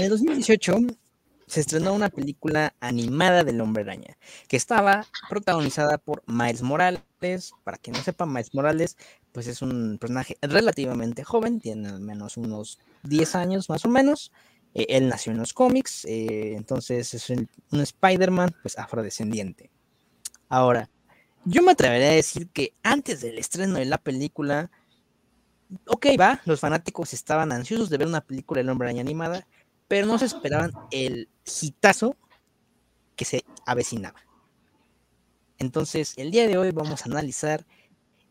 en el 2018 se estrenó una película animada del Hombre Araña, que estaba protagonizada por Miles Morales. Para quien no sepa, Miles Morales, pues es un personaje relativamente joven, tiene al menos unos 10 años más o menos. Eh, él nació en los cómics, eh, entonces es un, Spider-Man, pues afrodescendiente. Ahora, yo me atrevería a decir que antes del estreno de la película, ok, va, los fanáticos estaban ansiosos de ver una película del Hombre Araña animada, pero no se esperaban el hitazo que se avecinaba. Entonces, el día de hoy vamos a analizar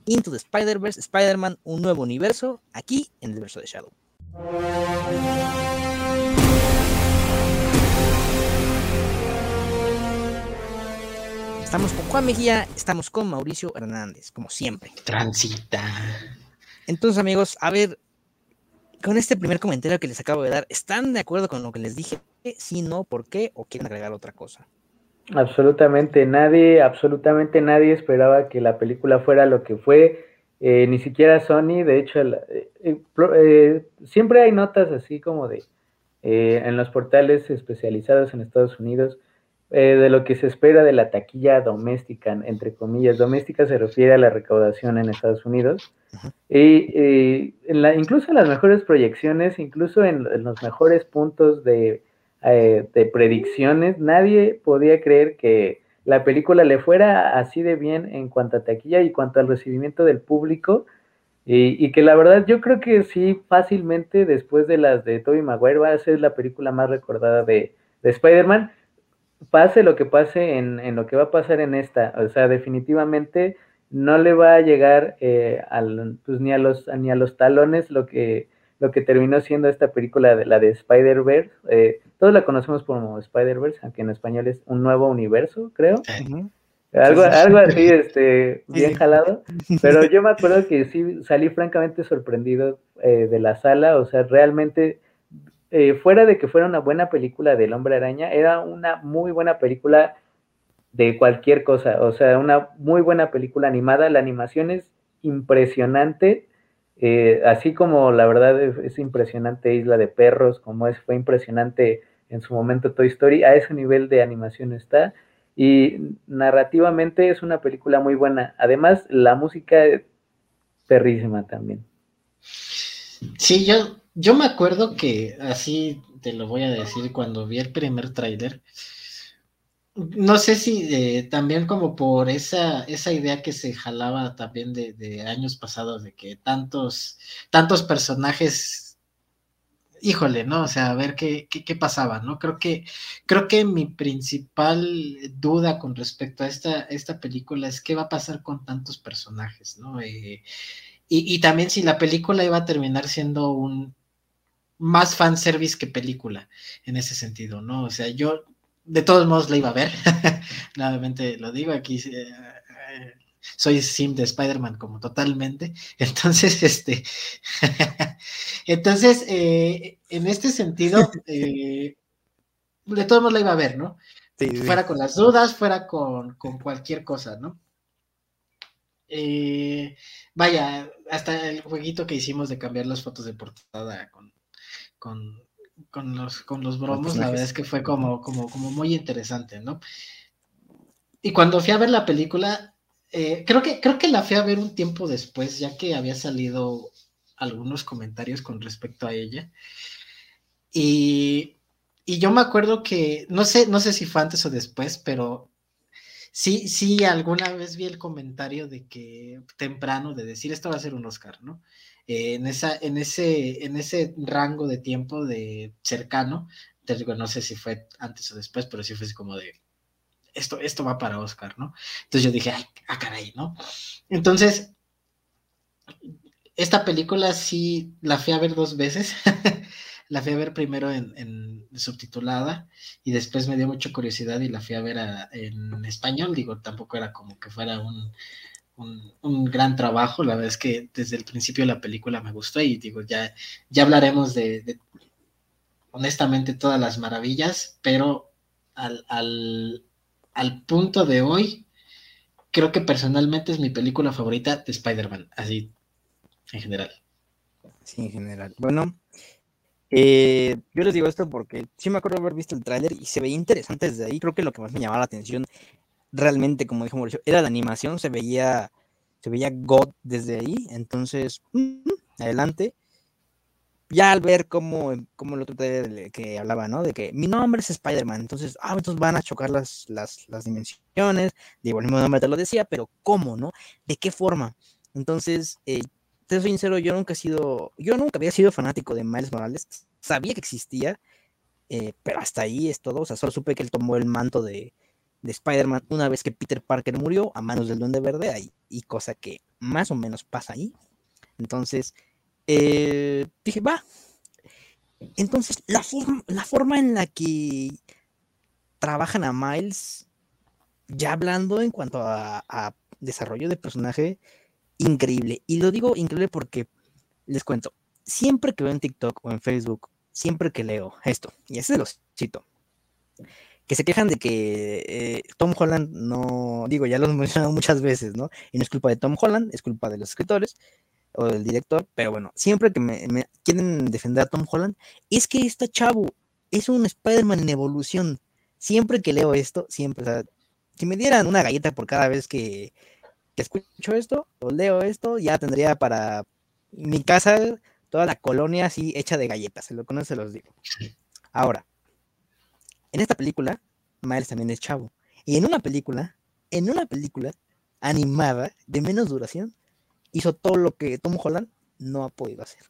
Into the Spider-Verse, Spider-Man, un nuevo universo, aquí en el verso de Shadow. Estamos con Juan Mejía, estamos con Mauricio Hernández, como siempre. Transita. Entonces, amigos, a ver, con este primer comentario que les acabo de dar, ¿están de acuerdo con lo que les dije? Si no, ¿por qué? ¿O quieren agregar otra cosa? Absolutamente nadie, absolutamente nadie esperaba que la película fuera lo que fue, eh, ni siquiera Sony, de hecho, eh, eh, siempre hay notas así como de en los portales especializados en Estados Unidos de lo que se espera de la taquilla doméstica, entre comillas, doméstica se refiere a la recaudación en Estados Unidos, y en la, incluso en las mejores proyecciones, incluso en los mejores puntos de eh, de predicciones, nadie podía creer que la película le fuera así de bien en cuanto a taquilla y cuanto al recibimiento del público. Y, que la verdad yo creo que sí, fácilmente después de las de Tobey Maguire va a ser la película más recordada de, Spider-Man. Pase lo que pase en, lo que va a pasar en esta. O sea, definitivamente no le va a llegar eh, al, pues, ni, a los, ni a los talones lo que lo que terminó siendo esta película, de, la de Spider-Verse. Eh, todos la conocemos como Spider-Verse, aunque en español es un nuevo universo, creo. Algo, algo así, este, bien jalado. Pero yo me acuerdo que sí salí francamente sorprendido eh, de la sala. O sea, realmente, eh, fuera de que fuera una buena película del Hombre Araña, era una muy buena película de cualquier cosa. O sea, una muy buena película animada. La animación es impresionante. Eh, así como la verdad es, impresionante Isla de Perros, como es, fue impresionante en su momento Toy Story, a ese nivel de animación está. Y narrativamente es una película muy buena. Además, la música es perrísima también. Sí, yo, yo me acuerdo que así te lo voy a decir cuando vi el primer tráiler no sé si eh, también como por esa, esa idea que se jalaba también de, años pasados, de que tantos, tantos personajes, híjole, ¿no? O sea, a ver qué, qué, pasaba, ¿no? Creo que, creo que mi principal duda con respecto a esta, esta película es qué va a pasar con tantos personajes, ¿no? Eh, y, y también si la película iba a terminar siendo un más fanservice que película en ese sentido, ¿no? O sea, yo de todos modos la iba a ver. Nuevamente lo digo, aquí eh, eh, soy sim de Spider-Man como totalmente. Entonces, este, entonces, eh, en este sentido, de todos modos la iba a ver, ¿no? Fuera con las dudas, fuera con, cualquier cosa, ¿no? vaya, hasta el jueguito que hicimos de cambiar las fotos de portada con, con con los, con los bromos, la verdad es que fue como, como, como muy interesante, ¿no? Y cuando fui a ver la película, eh, creo, que, creo que la fui a ver un tiempo después, ya que había salido algunos comentarios con respecto a ella. Y, y yo me acuerdo que, no sé, no sé si fue antes o después, pero sí, sí, alguna vez vi el comentario de que temprano, de decir esto va a ser un Oscar, ¿no? En, esa, en, ese, en ese rango de tiempo de cercano, te digo, no sé si fue antes o después, pero sí fue así como de, esto, esto va para Oscar, ¿no? Entonces yo dije, ay, ah, caray, ¿no? Entonces, esta película sí la fui a ver dos veces. la fui a ver primero en, subtitulada y después me dio mucha curiosidad y la fui a ver en español. Digo, tampoco era como que fuera un, un, gran trabajo. La verdad es que desde el principio la película me gustó y digo, ya, ya hablaremos de, honestamente todas las maravillas, pero al, al, punto de hoy, creo que personalmente es mi película favorita de Spider-Man, así en general. Sí, en general. Bueno, Eh, yo les digo esto porque sí me acuerdo haber visto el tráiler y se veía interesante desde ahí. Creo que lo que más me llamaba la atención realmente, como dijo Mauricio, era la animación, se veía, se veía God desde ahí. Entonces, adelante. Ya al ver cómo, cómo el otro que hablaba, ¿no? De que mi nombre es Spider-Man, entonces, ah, entonces van a chocar las, las, las dimensiones. Digo, el mismo nombre te lo decía, pero ¿cómo, no? ¿De qué forma? Entonces, eh, te soy sincero, yo nunca he sido, yo nunca había sido fanático de Miles Morales, sabía que existía, eh, pero hasta ahí es todo, o sea, solo supe que él tomó el manto de, de Spider-Man una vez que Peter Parker murió a manos del Duende Verde, ahí, y cosa que más o menos pasa ahí. Entonces, eh, dije, va. Entonces, la, forma, la forma en la que trabajan a Miles, ya hablando en cuanto a, desarrollo de personaje, increíble. Y lo digo increíble porque, les cuento, siempre que veo en TikTok o en Facebook, siempre que leo esto, y ese los cito, que se quejan de que eh, Tom Holland no, digo, ya lo hemos mencionado muchas veces, ¿no? Y no es culpa de Tom Holland, es culpa de los escritores o del director, pero bueno, siempre que me, quieren defender a Tom Holland, es que este chavo es un Spider-Man en evolución. Siempre que leo esto, siempre, o sea, si me dieran una galleta por cada vez que, escucho esto o leo esto, ya tendría para mi casa toda la colonia así hecha de galletas, se lo conozco, se los digo. Ahora, en esta película, Miles también es chavo. Y en una película, en una película animada de menos duración, hizo todo lo que Tom Holland no ha podido hacer.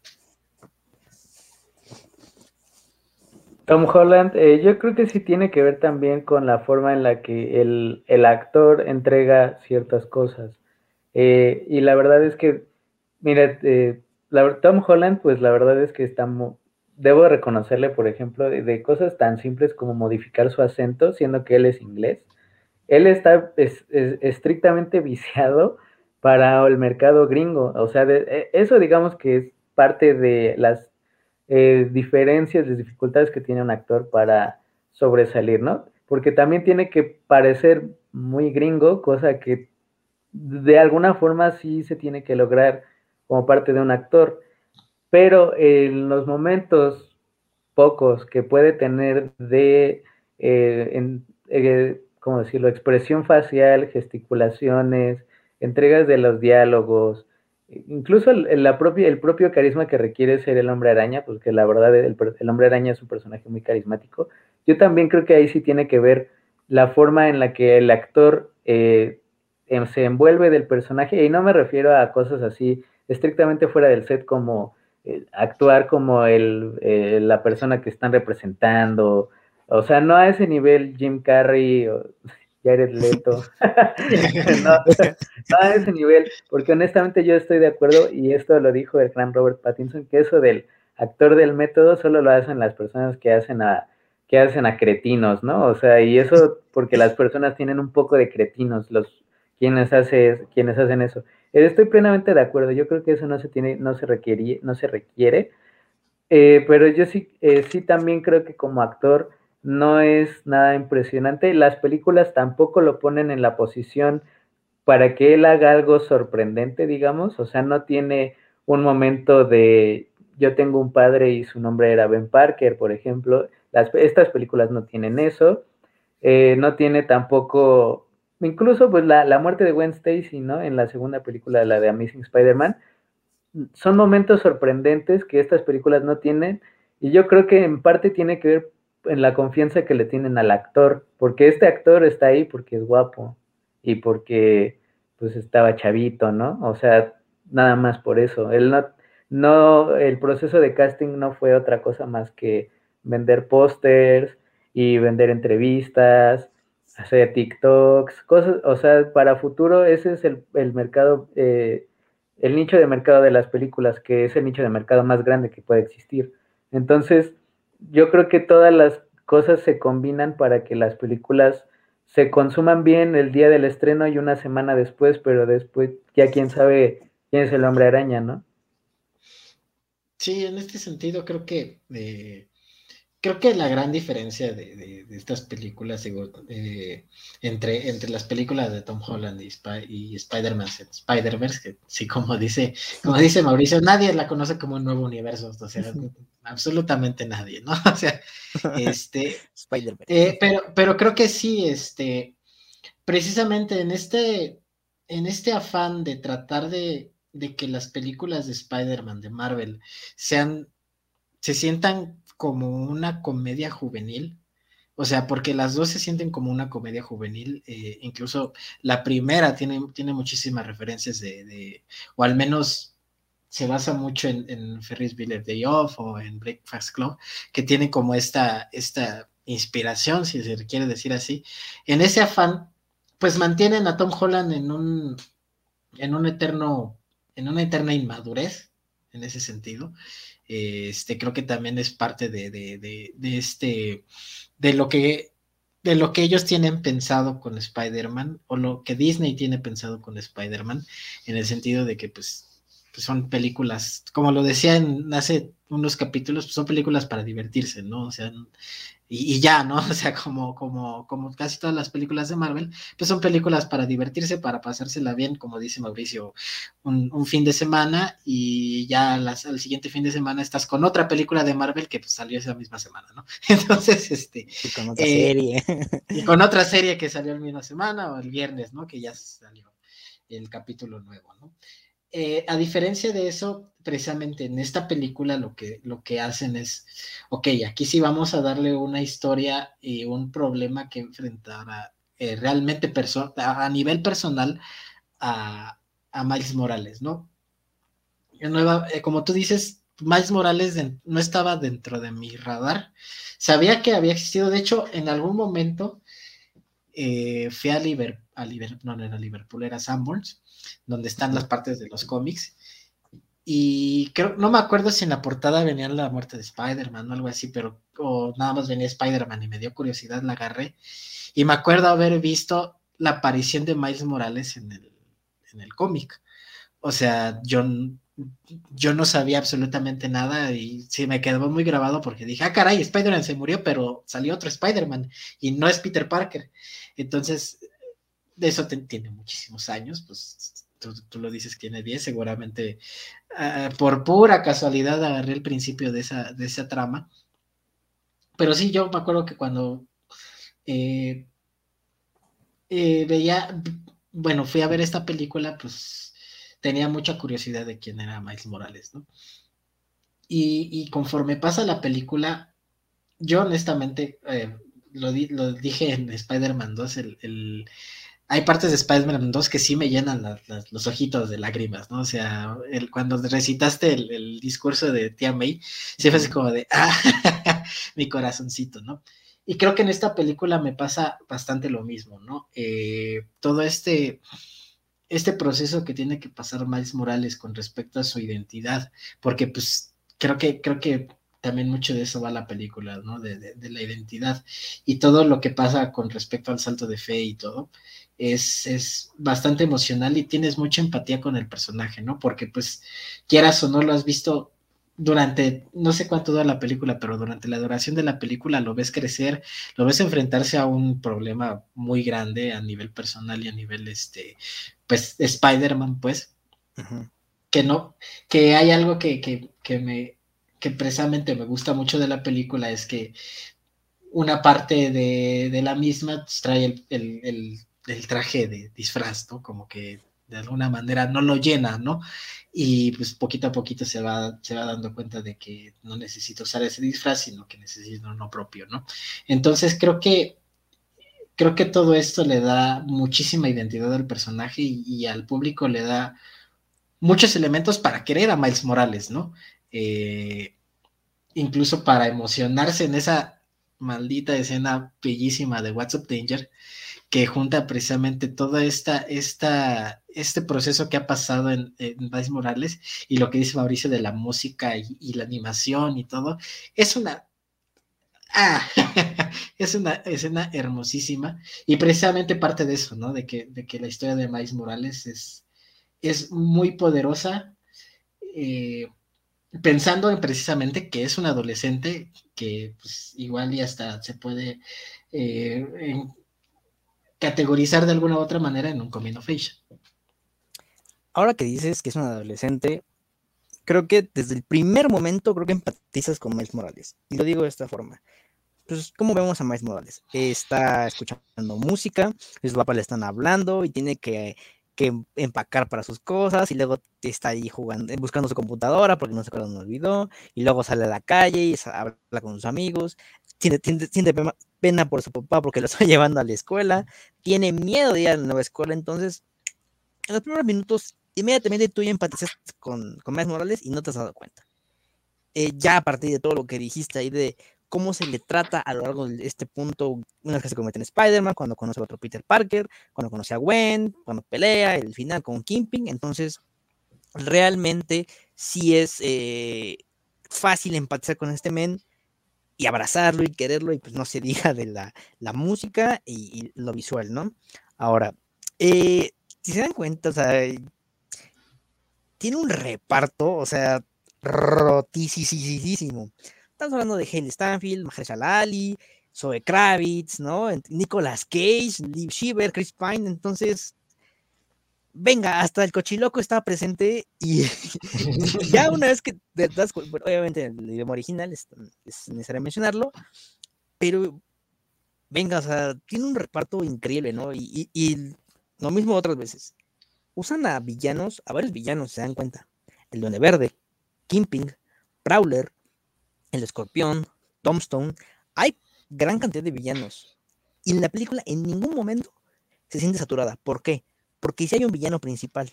Tom Holland, eh, yo creo que sí tiene que ver también con la forma en la que el, el actor entrega ciertas cosas. Eh, y la verdad es que, mira, eh, Tom Holland, pues la verdad es que está, debo reconocerle, por ejemplo, de, cosas tan simples como modificar su acento, siendo que él es inglés. Él está estrictamente viciado para el mercado gringo. O sea, e, eso digamos que es parte de las eh, diferencias, las dificultades que tiene un actor para sobresalir, ¿no? Porque también tiene que parecer muy gringo, cosa que de alguna forma sí se tiene que lograr como parte de un actor, pero en los momentos pocos que puede tener de, eh, eh, ¿cómo decirlo?, expresión facial, gesticulaciones, entregas de los diálogos, incluso el, la propia, el propio carisma que requiere ser el hombre araña, porque la verdad el, hombre araña es un personaje muy carismático, yo también creo que ahí sí tiene que ver la forma en la que el actor eh, Em, se envuelve del personaje, y no me refiero a cosas así estrictamente fuera del set como actuar como el, eh, la persona que están representando, o sea, no a ese nivel Jim Carrey o Jared Leto, no, no, a ese nivel, porque honestamente yo estoy de acuerdo, y esto lo dijo el gran Robert Pattinson, que eso del actor del método solo lo hacen las personas que hacen a que hacen a cretinos, ¿no? O sea, y eso porque las personas tienen un poco de cretinos, los quienes, hace, quienes hacen eso. Eh, estoy plenamente de acuerdo, yo creo que eso no se tiene, no se requiere, no se requiere eh, pero yo sí, eh, sí también creo que como actor no es nada impresionante. Las películas tampoco lo ponen en la posición para que él haga algo sorprendente, digamos, o sea, no tiene un momento de yo tengo un padre y su nombre era Ben Parker, por ejemplo. Estas películas no tienen eso. no tiene tampoco incluso pues la, muerte de Gwen Stacy, ¿no? En la segunda película, la de Amazing Spider-Man, son momentos sorprendentes que estas películas no tienen y yo creo que en parte tiene que ver en la confianza que le tienen al actor, porque este actor está ahí porque es guapo y porque pues estaba chavito, ¿no? O sea, nada más por eso. Él no, no, el proceso de casting no fue otra cosa más que vender pósters y vender entrevistas hacer TikToks, cosas, o sea, para futuro ese es el, mercado, eh, el nicho de mercado de las películas, que es el nicho de mercado más grande que puede existir. Entonces, yo creo que todas las cosas se combinan para que las películas se consuman bien el día del estreno y una semana después, pero después ya quién sabe quién es el hombre araña, ¿no? Sí, en este sentido creo que eh, creo que la gran diferencia de, estas películas eh, entre, entre las películas de Tom Holland y, Spider-Man Spider-Verse, que sí, como dice, como dice Mauricio, nadie la conoce como un nuevo universo, o sea, absolutamente nadie, ¿no? O sea, este, eh, pero, pero creo que sí, este, precisamente en este, en este afán de tratar de, de que las películas de Spider-Man, de Marvel, sean, se sientan como una comedia juvenil. O sea, porque las dos se sienten como una comedia juvenil. Eh, incluso la primera tiene, tiene muchísimas referencias de, o al menos se basa mucho en, Ferris Bueller Day Off o en Breakfast Club, que tiene como esta, esta inspiración, si se quiere decir así. En ese afán, pues mantienen a Tom Holland en un, en un eterno, en una eterna inmadurez, en ese sentido. Este, creo que también es parte de, de, este, de lo que de lo que ellos tienen pensado con Spider-Man o lo que Disney tiene pensado con Spider-Man, en el sentido de que pues, pues son películas, como lo decía en hace unos capítulos, pues son películas para divertirse, ¿no? O sea, y, ya, ¿no? O sea, como, como, como casi todas las películas de Marvel, pues son películas para divertirse, para pasársela bien, como dice Mauricio, un, fin de semana y ya las, al siguiente fin de semana estás con otra película de Marvel que pues, salió esa misma semana, ¿no? Entonces, este... Y con otra serie. Y con otra serie que salió la misma semana o el viernes, ¿no? Que ya salió el capítulo nuevo, ¿no? Eh, a diferencia de eso, precisamente en esta película lo que, lo que hacen es, ok, aquí sí vamos a darle una historia y un problema que enfrentar a, eh, realmente a nivel personal a, Miles Morales, ¿no? Eh, como tú dices, Miles Morales no estaba dentro de mi radar. Sabía que había existido, de hecho, en algún momento fui a Liverpool, a Liverpool, no, no era Liverpool, era Sanborns donde están las partes de los cómics. Y creo, no me acuerdo si en la portada venía la muerte de Spider-Man o algo así, pero o nada más venía Spider-Man y me dio curiosidad, la agarré. Y me acuerdo haber visto la aparición de Miles Morales en el, en el cómic. O sea, yo, yo no sabía absolutamente nada y sí me quedó muy grabado porque dije, ah, caray, Spider-Man se murió, pero salió otro Spider-Man y no es Peter Parker. Entonces, eso tiene muchísimos años, pues tú, lo dices tiene 10, seguramente ah, por pura casualidad agarré el principio de esa, de esa trama. Pero sí, yo me acuerdo que cuando eh, eh, veía, bueno, fui a ver esta película, pues tenía mucha curiosidad de quién era Miles Morales, ¿no? Y, conforme pasa la película, yo honestamente, eh, lo, lo, dije en Spider-Man 2, el, hay partes de Spider-Man 2 que sí me llenan los ojitos de lágrimas, ¿no? O sea, el, cuando recitaste el, discurso de tía May, sí fue así como de, ah, mi corazoncito, ¿no? Y creo que en esta película me pasa bastante lo mismo, ¿no? Eh, todo este, este proceso que tiene que pasar Miles Morales con respecto a su identidad, porque pues creo que, creo que también mucho de eso va la película, ¿no? De, de, la identidad y todo lo que pasa con respecto al salto de fe y todo es, bastante emocional y tienes mucha empatía con el personaje, ¿no? Porque pues quieras o no lo has visto durante, no sé cuánto dura la película, pero durante la duración de la película lo ves crecer, lo ves enfrentarse a un problema muy grande a nivel personal y a nivel, este, pues, Spider-Man, pues, que no, que hay algo que, que, que me, que precisamente me gusta mucho de la película, es que una parte de, la misma trae el el traje de disfraz, ¿no? Como que de alguna manera no lo llena, ¿no? Y pues poquito a poquito se va, se va dando cuenta de que no necesita usar ese disfraz, sino que necesita uno propio, ¿no? Entonces creo que creo que todo esto le da muchísima identidad al personaje y, al público le da muchos elementos para querer a Miles Morales, ¿no? Eh, incluso para emocionarse en esa maldita escena bellísima de What's Up Danger, que junta precisamente todo esta, esta, este proceso que ha pasado en, en Morales y lo que dice Mauricio de la música y, la animación y todo, es una... Ah, es una escena hermosísima y precisamente parte de eso, ¿no? De que, de que la historia de Miles Morales es, es muy poderosa. Eh, pensando en precisamente que es un adolescente que pues, igual y hasta se puede eh, categorizar de alguna u otra manera en un coming of Ahora que dices que es un adolescente, creo que desde el primer momento creo que empatizas con Miles Morales. Y lo digo de esta forma. Pues, ¿cómo vemos a Miles Morales? Está escuchando música, sus papás le están hablando y tiene que que empacar para sus cosas y luego está ahí jugando, buscando su computadora porque no se acuerda, no olvidó y luego sale a la calle y habla con sus amigos, siente, pena por su papá porque lo está llevando a la escuela, tiene miedo de ir a la nueva escuela, entonces en los primeros minutos inmediatamente tú ya con, con Miles Morales y no te has dado cuenta. Eh, ya a partir de todo lo que dijiste ahí de cómo se le trata a lo largo de este punto, una vez que se convierte en Spider-Man, cuando conoce a otro Peter Parker, cuando conoce a Gwen, cuando pelea, el final con Kimping, entonces realmente sí es eh, fácil empatizar con este men y abrazarlo y quererlo, y pues no se diga de la, música y, lo visual, ¿no? Ahora, eh, si se dan cuenta, o sea, tiene un reparto, o sea, rotísimo. Estamos hablando de Haley Stanfield, Mahershala Ali, Zoe Kravitz, ¿no? Nicolas Cage, Liv Shiver, Chris Pine, entonces venga, hasta el cochiloco estaba presente y ya una vez que obviamente el idioma original es, necesario mencionarlo, pero venga, o sea, tiene un reparto increíble, ¿no? Y, y, lo mismo otras veces. Usan a villanos, a varios villanos, se dan cuenta. El Duende Verde, Kimping, Prowler, el escorpión, Tombstone, hay gran cantidad de villanos. Y en la película en ningún momento se siente saturada. ¿Por qué? Porque si hay un villano principal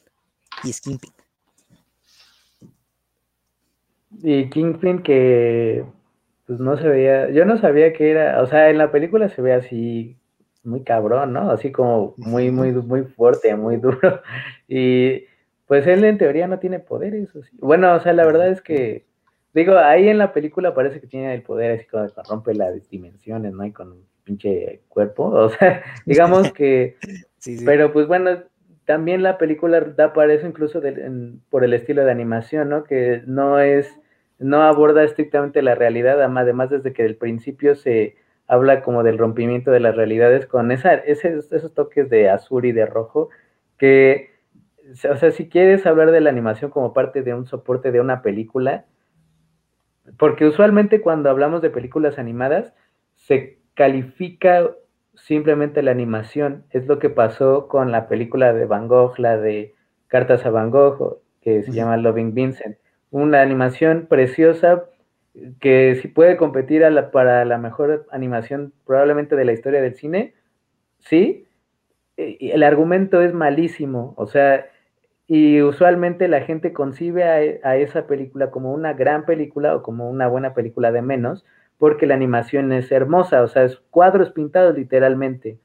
y es Kingpin. Y Kingpin que pues no se veía, yo no sabía que era, o sea, en la película se ve así muy cabrón, ¿no? Así como muy, muy, muy fuerte, muy duro. Y pues él en teoría no tiene poderes. Bueno, o sea, la verdad es que Digo, ahí en la película parece que tiene el poder así como que rompe las dimensiones, ¿no? Y con un pinche cuerpo. O sea, digamos que. Pero pues bueno, también la película da para eso incluso por el estilo de animación, ¿no? Que no es. No aborda estrictamente la realidad, además desde que del principio se habla como del rompimiento de las realidades con esa, esos, esos toques de azul y de rojo que, o sea, si quieres hablar de la animación como parte de un soporte de una película, porque usualmente cuando hablamos de películas animadas, se califica simplemente la animación. Es lo que pasó con la película de Van Gogh, la de Cartas a Van Gogh, que se llama Loving Vincent. Una animación preciosa que si puede competir para la mejor animación probablemente de la historia del cine, sí. El argumento es malísimo, o sea, y usualmente la gente concibe a, esa película como una gran película o como una buena película de menos, porque la animación es hermosa, o sea, es cuadros pintados literalmente,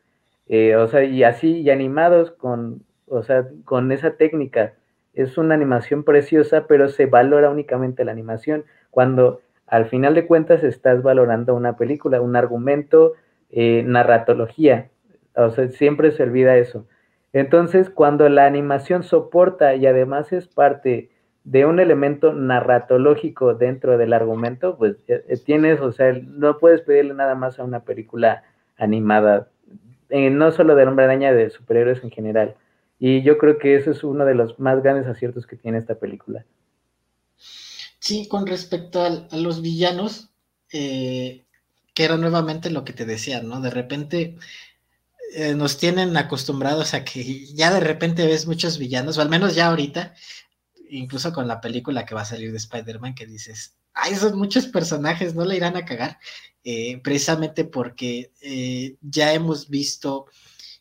eh, o sea, y así, y animados con, o sea, con esa técnica. Es una animación preciosa, pero se valora únicamente la animación, cuando al final de cuentas estás valorando una película, un argumento, eh, narratología, o sea, siempre se olvida eso. Entonces, cuando la animación soporta y además es parte de un elemento narratológico dentro del argumento, pues eh, eh, tienes, o sea, no puedes pedirle nada más a una película animada, eh, no solo del hombre araña, de superhéroes en general. Y yo creo que eso es uno de los más grandes aciertos que tiene esta película. Sí, con respecto a, los villanos, que era nuevamente lo que te decía, ¿no? De repente nos tienen acostumbrados a que ya de repente ves muchos villanos, o al menos ya ahorita, incluso con la película que va a salir de Spider-Man, que dices, ay, esos muchos personajes no le irán a cagar, eh, precisamente porque eh, ya hemos visto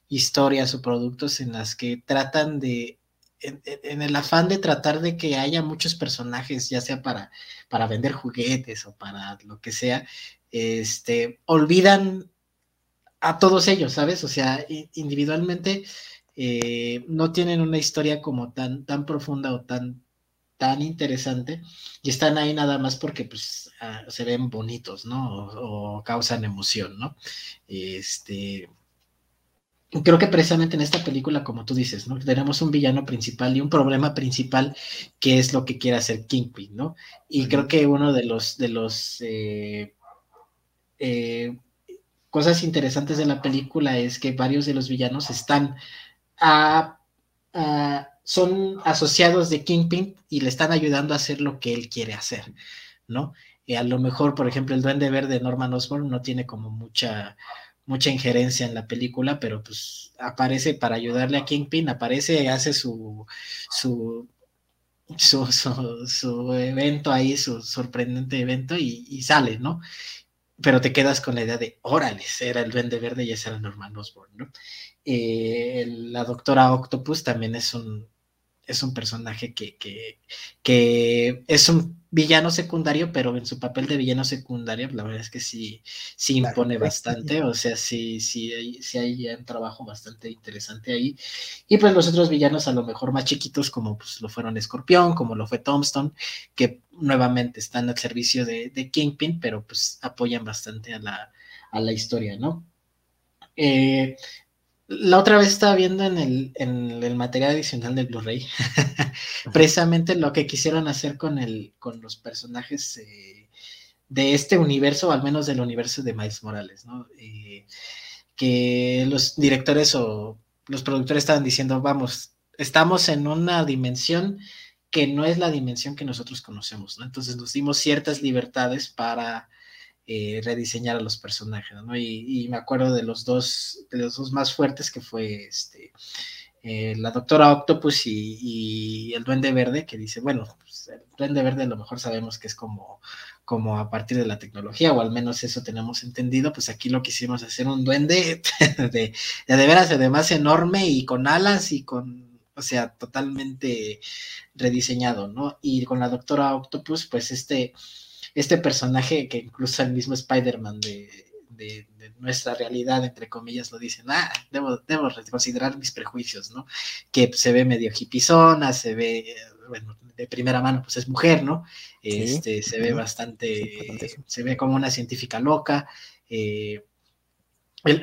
historias o productos en las que tratan de, en, el afán de tratar de que haya muchos personajes, ya sea para, para vender juguetes o para lo que sea, este, olvidan a todos ellos, ¿sabes? O sea, individualmente eh, no tienen una historia como tan, tan profunda o tan, tan interesante y están ahí nada más porque pues, ah, se ven bonitos, ¿no? O, causan emoción, ¿no? Este, creo que precisamente en esta película, como tú dices, ¿no? Tenemos un villano principal y un problema principal que es lo que quiere hacer Kingpin, ¿no? Y creo que uno de los, de los eh, eh, cosas interesantes de la película es que varios de los villanos están son asociados de Kingpin y le están ayudando a hacer lo que él quiere hacer, ¿no? Y a lo mejor, por ejemplo, el Duende Verde Norman Osborn no tiene como mucha mucha injerencia en la película, pero pues aparece para ayudarle a Kingpin, aparece, hace su, su, su, evento ahí, su sorprendente evento y, sale, ¿no? Pero te quedas con la idea de, órale, era el Duende Verde y ese era Norman Osborn, ¿no? Eh, la doctora Octopus también es un, es un personaje que, que, es un villano secundario, pero en su papel de villano secundario, la verdad es que sí, sí impone bastante, o sea, sí, sí, hay, sí hay un trabajo bastante interesante ahí. Y pues los otros villanos a lo mejor más chiquitos, como pues lo fueron Escorpión, como lo fue Tombstone, que nuevamente están al servicio de, de Kingpin, pero pues apoyan bastante a la, a la historia, ¿no? Eh, la otra vez estaba viendo en el, en el material adicional del Blu-ray precisamente lo que quisieron hacer con, el, con los personajes eh, de este universo, o al menos del universo de Miles Morales, ¿no? Eh, que los directores o los productores estaban diciendo, vamos, estamos en una dimensión que no es la dimensión que nosotros conocemos, ¿no? Entonces nos dimos ciertas libertades para eh, rediseñar a los personajes, ¿no? Y, me acuerdo de los dos, de los dos más fuertes que fue este, eh, la doctora Octopus y, el Duende Verde, que dice, bueno, pues, el Duende Verde a lo mejor sabemos que es como, como a partir de la tecnología, o al menos eso tenemos entendido, pues aquí lo quisimos hacer un duende de, de, de veras además enorme y con alas y con, o sea, totalmente rediseñado, ¿no? Y con la doctora Octopus, pues este este personaje que incluso el mismo Spider-Man de, nuestra realidad, entre comillas, lo dicen, ah, debo, debo considerar mis prejuicios, ¿no? Que se ve medio hipizona, se ve, bueno, de primera mano, pues es mujer, ¿no? Este, se ve bastante, se ve como una científica loca, eh,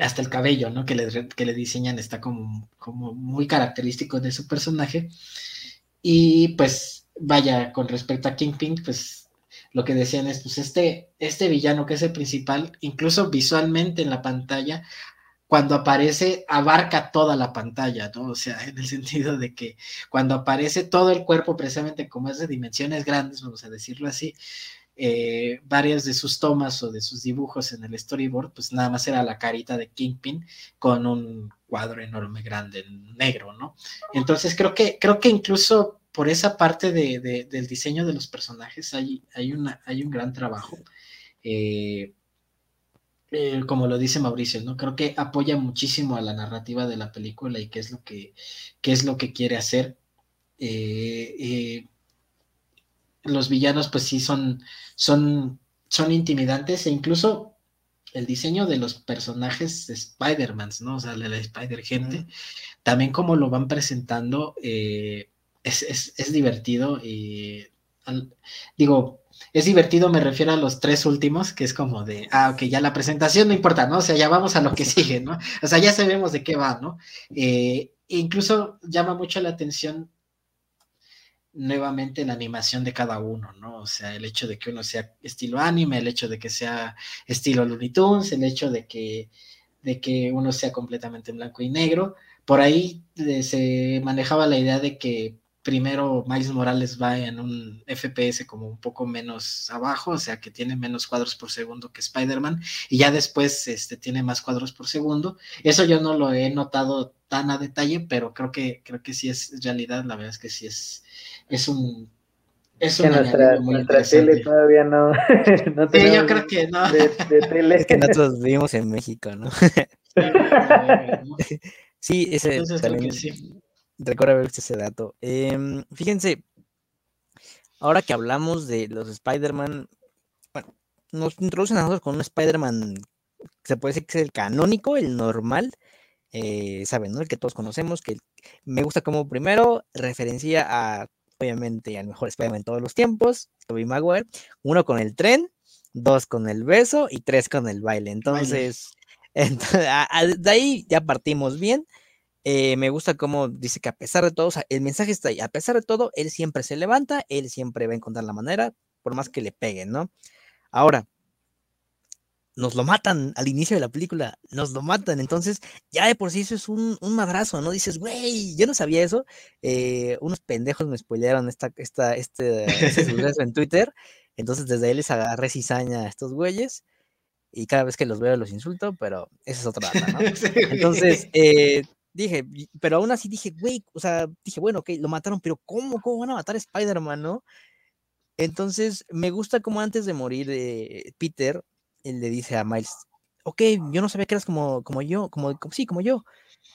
hasta el cabello, ¿no? Que le, que le diseñan está como, como muy característico de su personaje. Y pues, vaya, con respecto a Kingpin, pues lo que decían es, pues este, este villano que es el principal, incluso visualmente en la pantalla, cuando aparece, abarca toda la pantalla, ¿no? O sea, en el sentido de que cuando aparece todo el cuerpo, precisamente como es de dimensiones grandes, vamos a decirlo así, eh, varias de sus tomas o de sus dibujos en el storyboard, pues nada más era la carita de Kingpin con un cuadro enorme, grande, negro, ¿no? Entonces creo que, creo que incluso por esa parte del diseño de los personajes hay, hay, una, hay un gran trabajo. Eh, eh, como lo dice Mauricio, ¿no? Creo que apoya muchísimo a la narrativa de la película y qué es lo que, es lo que quiere hacer. Eh, los villanos, pues sí, son, son, son intimidantes e incluso el diseño de los personajes de Spider-Man, ¿no? O sea, de la Spider-Gente, también como lo van presentando, es, divertido y digo, es divertido, me refiero a los tres últimos, que es como de, ah, ok, ya la presentación no importa, ¿no? O sea, ya vamos a lo que sigue, ¿no? O sea, ya sabemos de qué va, ¿no? Eh, incluso llama mucho la atención nuevamente la animación de cada uno, ¿no? O sea, el hecho de que uno sea estilo anime, el hecho de que sea estilo Looney Tunes, el hecho de que, de que uno sea completamente blanco y negro. Por ahí eh, se manejaba la idea de que primero Miles Morales va en un FPS como un poco menos abajo, o sea que tiene menos cuadros por segundo que Spider-Man, y ya después este, tiene más cuadros por segundo. Eso yo no lo he notado tan a detalle, pero creo que, creo que sí es realidad, la verdad es que sí es, es un es que nuestra, nuestra tele todavía no. no sí, yo creo que no. De, tele. Es que nosotros vivimos en México, ¿no? sí, ese también, sí. Recuerda ver ese dato. Em, fíjense, ahora que hablamos de los Spider-Man, bueno, nos introducen a nosotros con un Spider-Man, se puede decir que es el canónico, el normal, eh, saben, ¿no? El que todos conocemos, que me gusta como primero referencia a, obviamente, al mejor Spider-Man de todos los tiempos, Tobey Maguire, uno con el tren, dos con el beso y tres con el baile. Entonces, Entonces, de ahí ya partimos bien. Eh, me gusta cómo dice que a pesar de todo, el mensaje está ahí, a pesar de todo, él siempre se levanta, él siempre va a encontrar la manera, por más que le peguen, ¿no? Ahora, nos lo matan al inicio de la película, nos lo matan, entonces ya de por sí eso es un, madrazo, ¿no? Dices, güey, yo no sabía eso, eh, unos pendejos me spoilearon esta, esta, este, este en Twitter, entonces desde ahí les agarré cizaña a estos güeyes, y cada vez que los veo los insulto, pero esa es otra data, ¿no? Entonces, eh, dije, pero aún así dije, güey, o sea, dije, bueno, ok, lo mataron, pero ¿cómo, cómo van a matar a Spider-Man, no? Entonces, me gusta como antes de morir eh, Peter, él le dice a Miles, ok, yo no sabía que eras como, como yo, como, sí, como yo,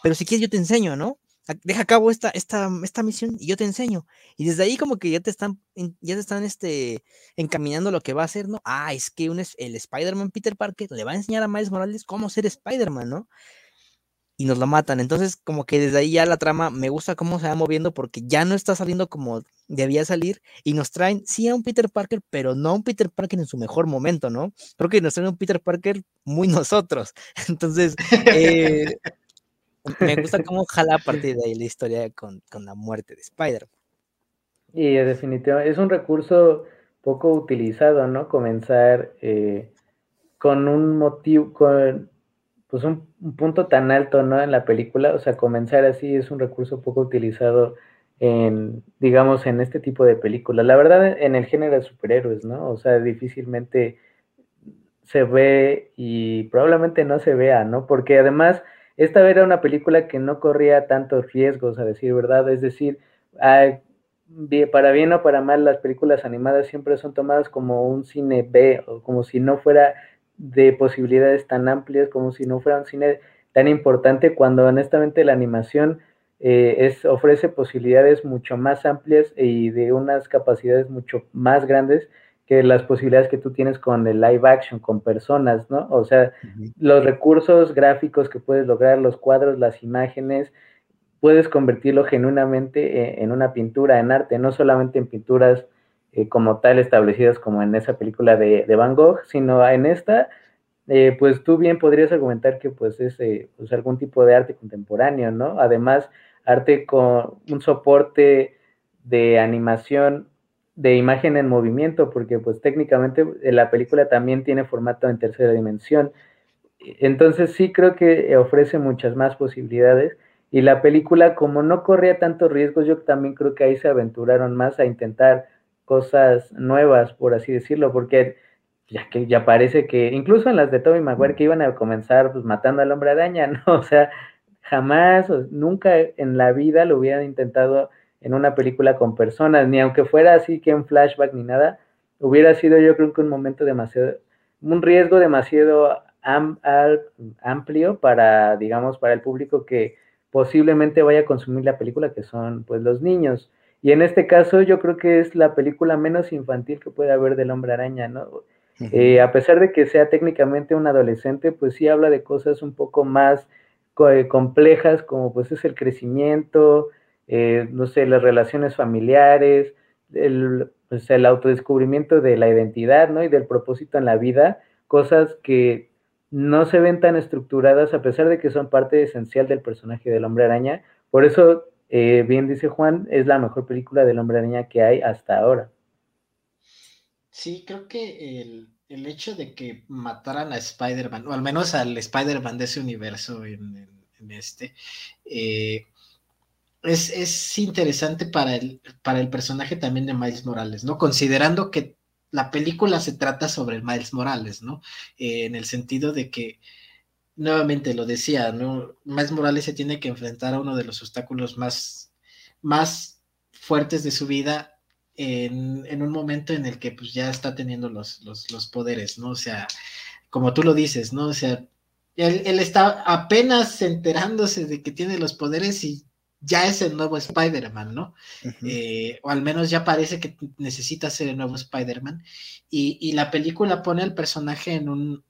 pero si quieres yo te enseño, ¿no? Deja a cabo esta, esta, esta misión y yo te enseño. Y desde ahí como que ya te están, ya te están este, encaminando lo que va a hacer, ¿no? Ah, es que un, el Spider-Man Peter Parker le va a enseñar a Miles Morales cómo ser Spider-Man, ¿no? Y nos lo matan. Entonces, como que desde ahí ya la trama me gusta cómo se va moviendo porque ya no está saliendo como debía salir y nos traen, sí, a un Peter Parker, pero no a un Peter Parker en su mejor momento, ¿no? Creo que nos traen un Peter Parker muy nosotros. Entonces, eh, me gusta cómo jala a partir de ahí la historia con, la muerte de Spider. Y definitivamente es un recurso poco utilizado, ¿no? Comenzar eh, con un motivo, con pues un, punto tan alto, ¿no? En la película, o sea, comenzar así es un recurso poco utilizado en, digamos, en este tipo de películas. La verdad, en el género de superhéroes, ¿no? O sea, difícilmente se ve y probablemente no se vea, ¿no? Porque además, esta era una película que no corría tantos riesgos, a decir verdad, es decir, para bien o para mal, las películas animadas siempre son tomadas como un cine B, o como si no fuera de posibilidades tan amplias como si no fuera un cine tan importante cuando honestamente la animación eh, es, ofrece posibilidades mucho más amplias y de unas capacidades mucho más grandes que las posibilidades que tú tienes con el live action, con personas, ¿no? O sea, los recursos gráficos que puedes lograr, los cuadros, las imágenes, puedes convertirlo genuinamente eh, en una pintura, en arte, no solamente en pinturas eh, como tal establecidas como en esa película de, Van Gogh, sino en esta, eh, pues tú bien podrías argumentar que pues es eh, pues algún tipo de arte contemporáneo, ¿no? Además, arte con un soporte de animación de imagen en movimiento, porque pues técnicamente la película también tiene formato en tercera dimensión. Entonces sí creo que ofrece muchas más posibilidades y la película como no corría tantos riesgos, yo también creo que ahí se aventuraron más a intentar cosas nuevas, por así decirlo, porque ya que ya parece que, incluso en las de Tommy Maguire que iban a comenzar pues, matando al hombre araña, ¿no? O sea, jamás, nunca en la vida lo hubieran intentado en una película con personas, ni aunque fuera así que en flashback ni nada, hubiera sido yo creo que un momento demasiado, un riesgo demasiado amplio para, digamos, para el público que posiblemente vaya a consumir la película, que son pues los niños. Y en este caso yo creo que es la película menos infantil que puede haber del hombre araña, ¿no? Eh, a pesar de que sea técnicamente un adolescente, pues sí habla de cosas un poco más eh, complejas, como pues es el crecimiento, eh, no sé, las relaciones familiares, el, pues, el autodescubrimiento de la identidad, ¿no? Y del propósito en la vida, cosas que no se ven tan estructuradas a pesar de que son parte esencial del personaje del hombre araña. Por eso eh, bien dice Juan, es la mejor película del hombre araña que hay hasta ahora. Sí, creo que el, hecho de que mataran a Spider-Man, o al menos al Spider-Man de ese universo en, este, eh, es, interesante para el, para el personaje también de Miles Morales, ¿no? Considerando que la película se trata sobre el Miles Morales, ¿no? Eh, en el sentido de que nuevamente lo decía, ¿no? Miles Morales se tiene que enfrentar a uno de los obstáculos más, más fuertes de su vida en, un momento en el que pues ya está teniendo los, los, poderes, ¿no? O sea, como tú lo dices, ¿no? O sea, él, está apenas enterándose de que tiene los poderes y ya es el nuevo Spider-Man, ¿no? Eh, o al menos ya parece que necesita ser el nuevo Spider-Man. Y, y, la película pone al personaje en un,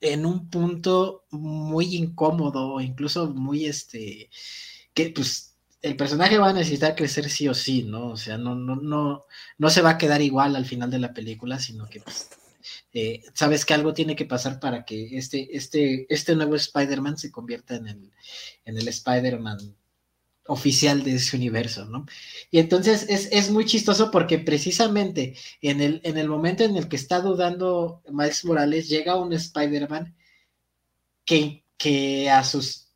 en un punto muy incómodo, incluso muy este, que pues el personaje va a necesitar crecer sí o sí, ¿no? O sea, no, no, no, no se va a quedar igual al final de la película, sino que pues, eh, sabes que algo tiene que pasar para que este, este, este nuevo Spider-Man se convierta en el, en el Spider-Man oficial de ese universo, ¿no? Y entonces es, muy chistoso porque precisamente en el, en el momento en el que está dudando Miles Morales, llega un Spider-Man que, que a sus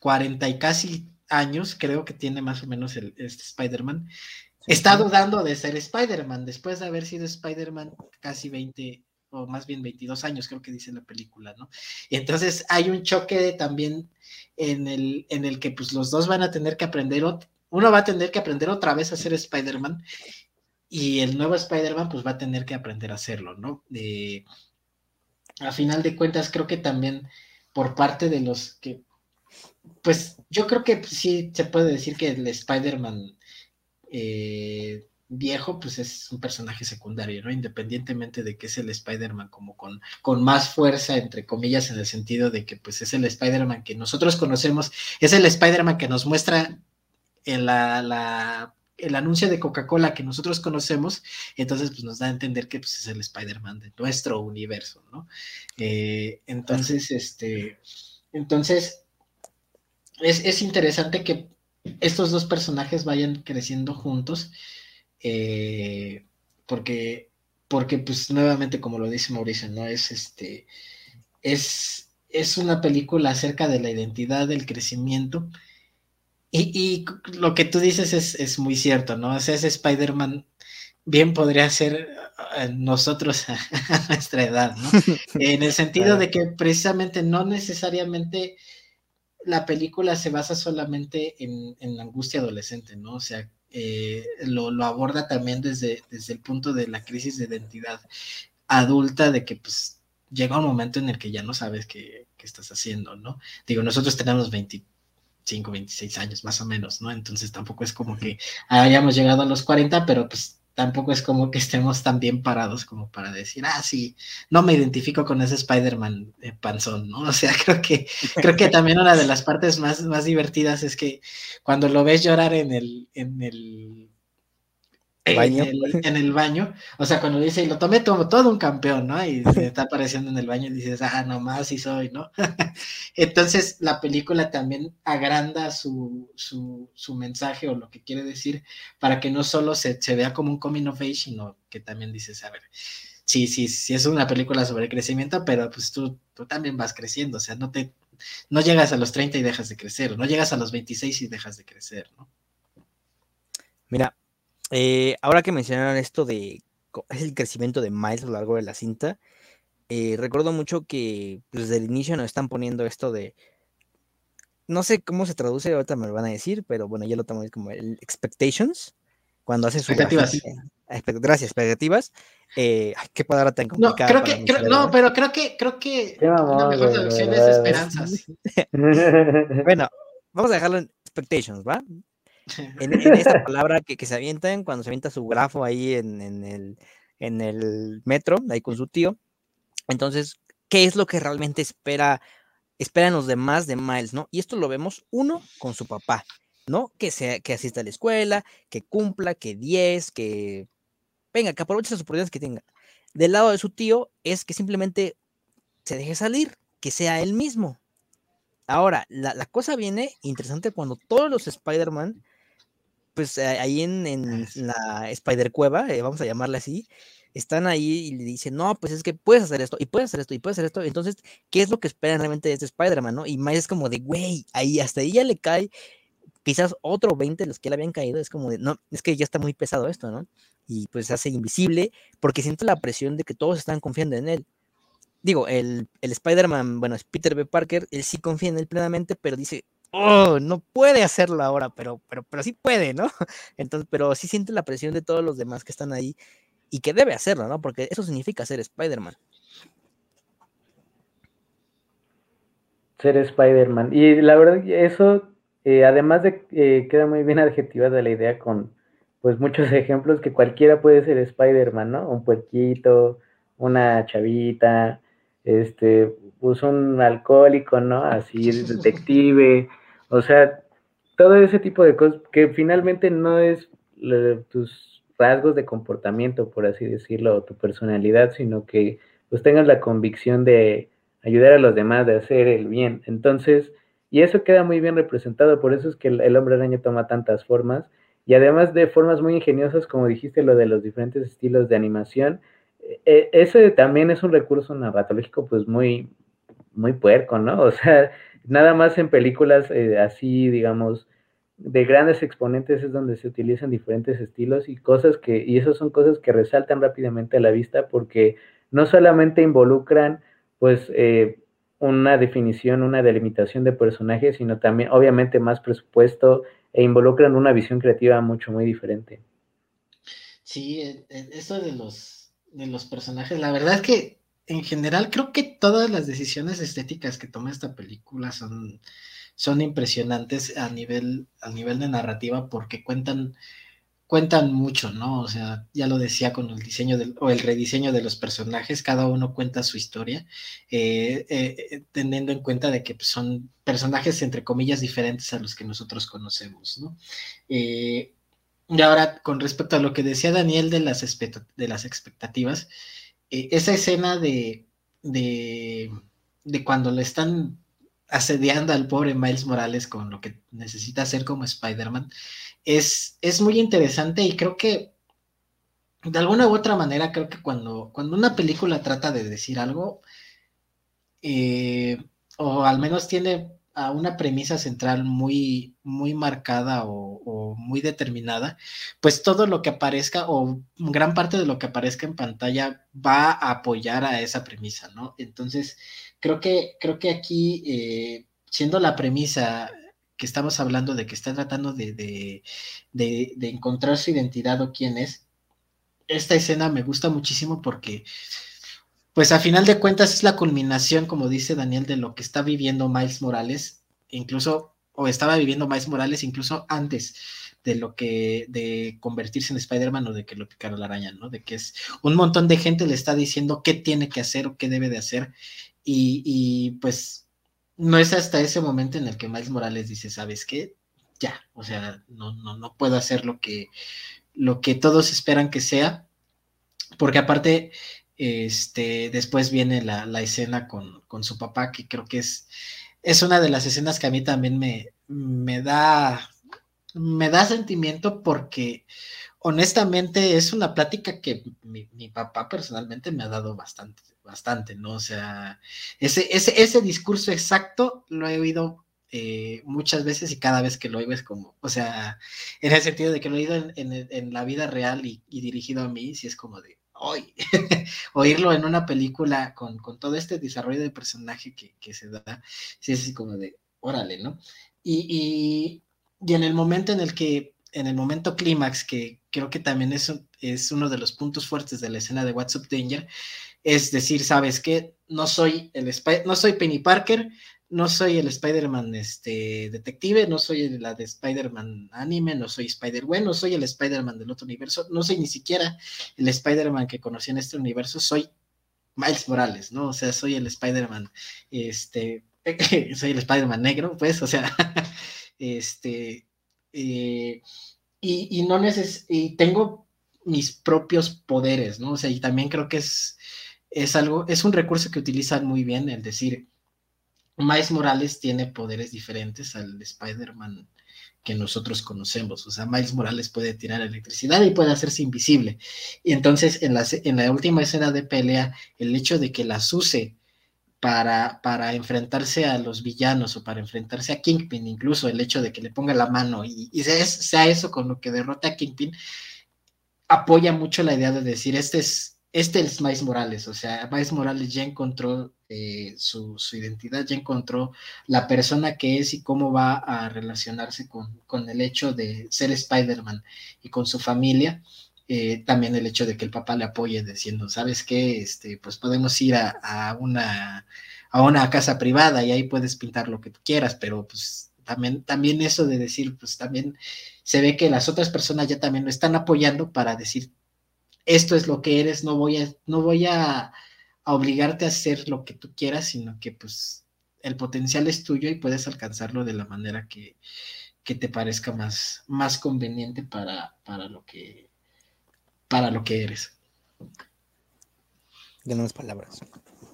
cuarenta y casi años, creo que tiene más o menos el, este Spider-Man, está dudando de ser Spider-Man, después de haber sido Spider-Man casi 20 o más bien 22 años, creo que dice la película, ¿no? Y entonces hay un choque también en el, en el que pues los dos van a tener que aprender, uno va a tener que aprender otra vez a ser Spider-Man y el nuevo Spider-Man pues va a tener que aprender a hacerlo, ¿no? a final de cuentas creo que también por parte de los que, pues yo creo que sí se puede decir que el Spider-Man eh, viejo, pues es un personaje secundario, ¿no? Independientemente de que es el Spider-Man como con, con más fuerza, entre comillas, en el sentido de que pues es el Spider-Man que nosotros conocemos, es el Spider-Man que nos muestra en la, el anuncio de Coca-Cola que nosotros conocemos, entonces pues nos da a entender que pues, es el Spider-Man de nuestro universo, ¿no? Eh, entonces, este, entonces, es, es interesante que estos dos personajes vayan creciendo juntos eh, porque, porque, pues, nuevamente, como lo dice Mauricio, ¿no? Es este, es, es una película acerca de la identidad, del crecimiento. Y, lo que tú dices es, muy cierto, ¿no? O sea, ese Spider-Man bien podría ser eh, nosotros a, nuestra edad, ¿no? En el sentido de que precisamente no necesariamente la película se basa solamente en, en la angustia adolescente, ¿no? O sea, eh, lo, aborda también desde, desde el punto de la crisis de identidad adulta, de que pues llega un momento en el que ya no sabes qué, qué estás haciendo, ¿no? Digo, nosotros tenemos 25, 26 años más o menos, ¿no? Entonces tampoco es como que hayamos llegado a los 40, pero pues tampoco es como que estemos tan bien parados como para decir, ah, sí, no me identifico con ese Spider-Man panzón, ¿no? O sea, creo que, creo que también una de las partes más, más divertidas es que cuando lo ves llorar en el, en el en el, baño, o sea, cuando dice, y lo tomé como todo un campeón, ¿no? Y se está apareciendo en el baño y dices, ah, nomás sí soy, ¿no? Entonces, la película también agranda su, su, su, mensaje o lo que quiere decir para que no solo se, se, vea como un coming of age, sino que también dices, a ver, sí, sí, sí es una película sobre crecimiento, pero pues tú, tú también vas creciendo, o sea, no te, no llegas a los 30 y dejas de crecer, no llegas a los 26 y dejas de crecer, ¿no? Mira, eh, ahora que mencionaron esto de es el crecimiento de Miles a lo largo de la cinta, eh, recuerdo mucho que pues, desde el inicio nos están poniendo esto de, no sé cómo se traduce, ahorita me lo van a decir, pero bueno, ya lo tomo como el expectations, cuando hace su expectativas. gracias, expectativas. Eh, ay, qué palabra tan complicada. No, creo que, no, pero creo que, creo que la mejor traducción es esperanzas. bueno, vamos a dejarlo en expectations, ¿va? en, esta palabra que, se avientan cuando se avienta su grafo ahí en, el, en el metro, ahí con su tío. Entonces, ¿qué es lo que realmente espera, esperan los demás de Miles, no? Y esto lo vemos, uno, con su papá, ¿no? Que, sea, que asista a la escuela, que cumpla, que 10, que venga, que aproveche las oportunidades que tenga. Del lado de su tío es que simplemente se deje salir, que sea él mismo. Ahora, la, la cosa viene interesante cuando todos los Spider-Man pues eh, ahí en, en la Spider Cueva, eh, vamos a llamarla así, están ahí y le dicen, no, pues es que puedes hacer esto, y puedes hacer esto, y puedes hacer esto. Entonces, ¿qué es lo que esperan realmente de este Spider-Man, no? Y Miles es como de, güey, ahí hasta ahí ya le cae quizás otro 20 de los que le habían caído, es como de, no, es que ya está muy pesado esto, ¿no? Y pues se hace invisible porque siente la presión de que todos están confiando en él. Digo, el, el Spider-Man, bueno, es Peter B. Parker, él sí confía en él plenamente, pero dice, oh, no puede hacerlo ahora, pero, pero, pero sí puede, ¿no? Entonces, pero sí siente la presión de todos los demás que están ahí y que debe hacerlo, ¿no? Porque eso significa ser Spider-Man. Ser Spider-Man. Y la verdad, eso, eh, además de que queda muy bien adjetivada la idea con, pues, muchos ejemplos que cualquiera puede ser Spider-Man, ¿no? Un puerquito, una chavita, este, pues un alcohólico, ¿no? Así, detective, o sea, todo ese tipo de cosas que finalmente no es tus rasgos de comportamiento, por así decirlo, o tu personalidad, sino que pues tengas la convicción de ayudar a los demás, de hacer el bien. Entonces, y eso queda muy bien representado, por eso es que el, hombre araña toma tantas formas, y además de formas muy ingeniosas, como dijiste, lo de los diferentes estilos de animación, e, ese también es un recurso narratológico pues muy, muy puerco, ¿no? O sea, nada más en películas eh, así, digamos, de grandes exponentes es donde se utilizan diferentes estilos y cosas que, y esas son cosas que resaltan rápidamente a la vista porque no solamente involucran pues eh, una definición, una delimitación de personajes, sino también obviamente más presupuesto e involucran una visión creativa mucho, muy diferente. Sí, e, e, eso de los, de los personajes, la verdad es que en general creo que todas las decisiones estéticas que toma esta película son son impresionantes a nivel, a nivel de narrativa porque cuentan, cuentan mucho, ¿no? O sea, ya lo decía con el diseño del, o el rediseño de los personajes, cada uno cuenta su historia, eh, eh, teniendo en cuenta de que son personajes, entre comillas, diferentes a los que nosotros conocemos, ¿no? Eh, y ahora, con respecto a lo que decía Daniel de las, de las expectativas, esa escena de, de, de cuando le están asediando al pobre Miles Morales con lo que necesita hacer como Spider-Man, es, es muy interesante y creo que de alguna u otra manera creo que cuando, cuando una película trata de decir algo, eh, o al menos tiene a una premisa central muy, muy marcada o, muy determinada, pues todo lo que aparezca o gran parte de lo que aparezca en pantalla va a apoyar a esa premisa, ¿no? Entonces, creo que, creo que aquí, eh, siendo la premisa que estamos hablando de que está tratando de, de, de, encontrar su identidad o quién es, esta escena me gusta muchísimo porque, pues a final de cuentas es la culminación, como dice Daniel, de lo que está viviendo Miles Morales, incluso, o estaba viviendo Miles Morales incluso antes de lo que, de convertirse en Spider-Man o de que lo picara la araña, ¿no? De que es un montón de gente le está diciendo qué tiene que hacer o qué debe de hacer y, pues no es hasta ese momento en el que Miles Morales dice, ¿sabes qué? Ya, o sea, no, no, no puedo hacer lo que, lo que todos esperan que sea, porque aparte, este, después viene la, escena con, con, su papá, que creo que es, es una de las escenas que a mí también me, me da, me da sentimiento porque honestamente es una plática que mi, papá personalmente me ha dado bastante bastante, ¿no? O sea, ese, ese, ese discurso exacto lo he oído eh, muchas veces y cada vez que lo oigo es como, o sea, en el sentido de que lo he oído en, la vida real y, dirigido a mí, sí es como de, hoy, oírlo en una película con, todo este desarrollo de personaje que, se da, sí es así como de, órale, ¿no? Y, y, en el momento en el que, en el momento clímax, que creo que también es, es uno de los puntos fuertes de la escena de What's Up Danger, es decir, ¿sabes qué? No soy, el no soy Penny Parker, no soy el Spider-Man este, detective, no soy la de Spider-Man anime, no soy Spider-Man, no soy el Spider-Man del otro universo, no soy ni siquiera el Spider-Man que conocí en este universo, soy Miles Morales, ¿no? O sea, soy el Spider-Man, este, soy el Spider-Man negro, pues, o sea, este, eh, y, y, no neces y tengo mis propios poderes, ¿no? O sea, y también creo que es es algo, es un recurso que utilizan muy bien, el decir, Miles Morales tiene poderes diferentes al Spider-Man que nosotros conocemos. O sea, Miles Morales puede tirar electricidad y puede hacerse invisible. Y entonces, en la, en la última escena de pelea, el hecho de que las use para, para enfrentarse a los villanos o para enfrentarse a Kingpin, incluso el hecho de que le ponga la mano y, sea, sea, eso con lo que derrota a Kingpin, apoya mucho la idea de decir, este es, este es Miles Morales, o sea, Miles Morales ya encontró eh, su, identidad, ya encontró la persona que es y cómo va a relacionarse con, el hecho de ser Spider-Man y con su familia. Eh, también el hecho de que el papá le apoye diciendo, ¿sabes qué? Este, pues podemos ir a, una, a una casa privada y ahí puedes pintar lo que quieras, pero pues también, también eso de decir, pues también se ve que las otras personas ya también lo están apoyando para decir, esto es lo que eres, no voy a, no voy a, obligarte a hacer lo que tú quieras, sino que pues el potencial es tuyo y puedes alcanzarlo de la manera que, te parezca más, más conveniente para, para lo que para lo que eres. Grandes palabras.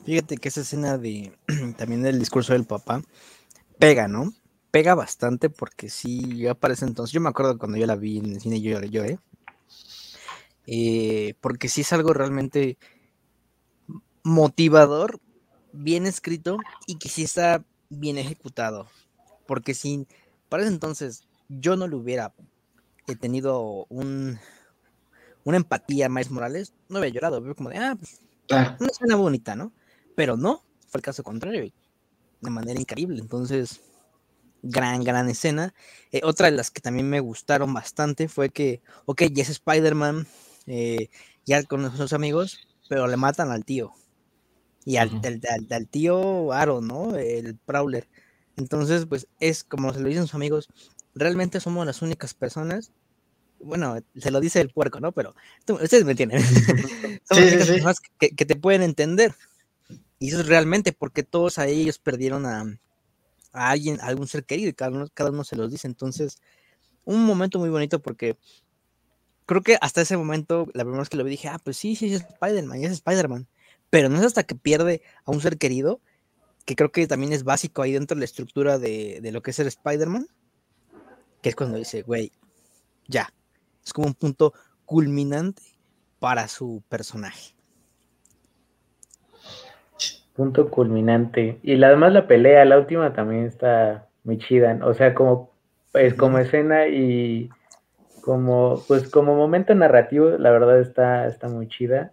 Fíjate que esa escena de también del discurso del papá pega, ¿no? Pega bastante porque sí, aparece entonces, yo me acuerdo cuando yo la vi en el cine, yo lloré, eh, porque sí es algo realmente motivador, bien escrito y que sí está bien ejecutado. Porque si para ese entonces yo no le hubiera tenido un, una empatía a Miles Morales, no hubiera llorado, veo como de, ah, pues, una escena bonita, ¿no? Pero no, fue el caso contrario, de manera increíble. Entonces, gran, gran escena. Eh, otra de las que también me gustaron bastante fue que, ok, ya es Spider-Man, eh, ya con sus amigos, pero le matan al tío. Y al, tío Aro, ¿no? El Prowler. Entonces, pues es como se lo dicen sus amigos, realmente somos las únicas personas bueno, se lo dice el puerco, ¿no? Pero ustedes me entienden. Son las personas que, te pueden entender. Y eso es realmente porque todos a ellos perdieron a, alguien, a algún ser querido y cada uno, cada uno se los dice. Entonces, un momento muy bonito porque creo que hasta ese momento, la primera vez que lo vi, dije, ah, pues sí, sí, es Spider-Man, es Spider-Man. Pero no es hasta que pierde a un ser querido, que creo que también es básico ahí dentro de la estructura de, de lo que es el Spider-Man, que es cuando dice, güey, ya, es como un punto culminante para su personaje. Punto culminante. Y además la pelea, la última también está muy chida. O sea, como, es como escena y como, pues como momento narrativo, la verdad está, está muy chida.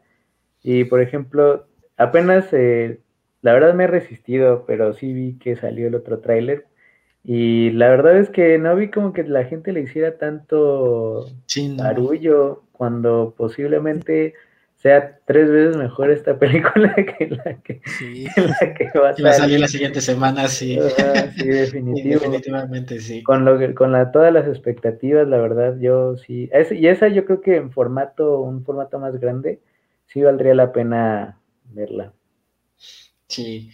Y por ejemplo, apenas, eh, la verdad me he resistido, pero sí vi que salió el otro tráiler y la verdad es que no vi como que la gente le hiciera tanto barullo cuando posiblemente sea tres veces mejor esta película que la que, va a, salir la siguiente semana, sí. sí, definitivo. definitivamente, sí. Con, lo que, con la, todas las expectativas, la verdad, yo sí. y esa yo creo que en formato, un formato más grande, sí valdría la pena verla. Sí.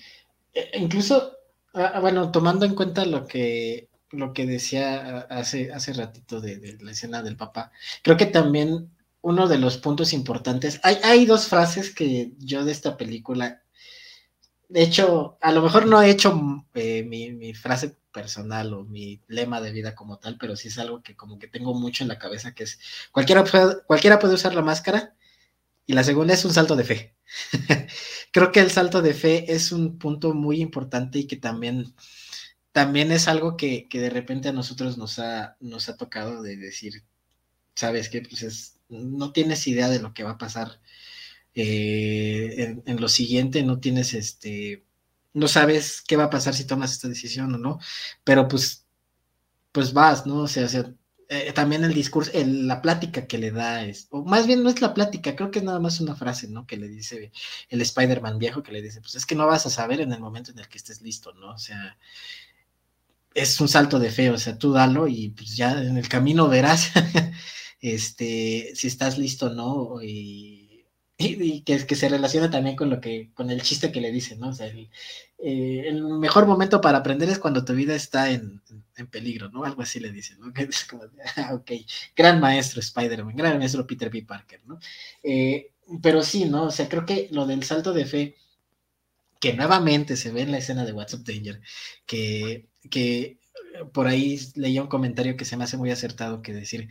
E, incluso Ah, ah, bueno, tomando en cuenta lo que, lo que decía hace, hace ratito de, la escena del papá, creo que también uno de los puntos importantes, hay, hay dos frases que yo de esta película, de hecho, a lo mejor no he hecho eh, mi, frase personal o mi lema de vida como tal, pero sí es algo que como que tengo mucho en la cabeza, que es, cualquiera cualquiera puede usar la máscara, y la segunda es un salto de fe. Creo que el salto de fe es un punto muy importante y que también, también es algo que, de repente a nosotros nos ha, nos ha tocado de decir, sabes que pues no tienes idea de lo que va a pasar eh, en, lo siguiente, no tienes este, no sabes qué va a pasar si tomas esta decisión o no, pero pues, pues vas, ¿no? O sea, o sea eh, también el discurso, la plática que le da, es, o más bien no es la plática, creo que es nada más una frase, ¿no? Que le dice el Spider-Man viejo, que le dice, pues es que no vas a saber en el momento en el que estés listo, ¿no? O sea, es un salto de fe, o sea, tú dalo y pues ya en el camino verás, este, si estás listo, ¿no? Y y, que, se relaciona también con lo que, con el chiste que le dicen, ¿no? O sea, el, eh, mejor momento para aprender es cuando tu vida está en, peligro, ¿no? Algo así le dicen, ¿no? Que es como, ah, ok, gran maestro Spider-Man, gran maestro Peter B. Parker, ¿no? Eh, pero sí, ¿no? O sea, creo que lo del salto de fe, que nuevamente se ve en la escena de WhatsApp Danger, que, que por ahí leía un comentario que se me hace muy acertado, que decir,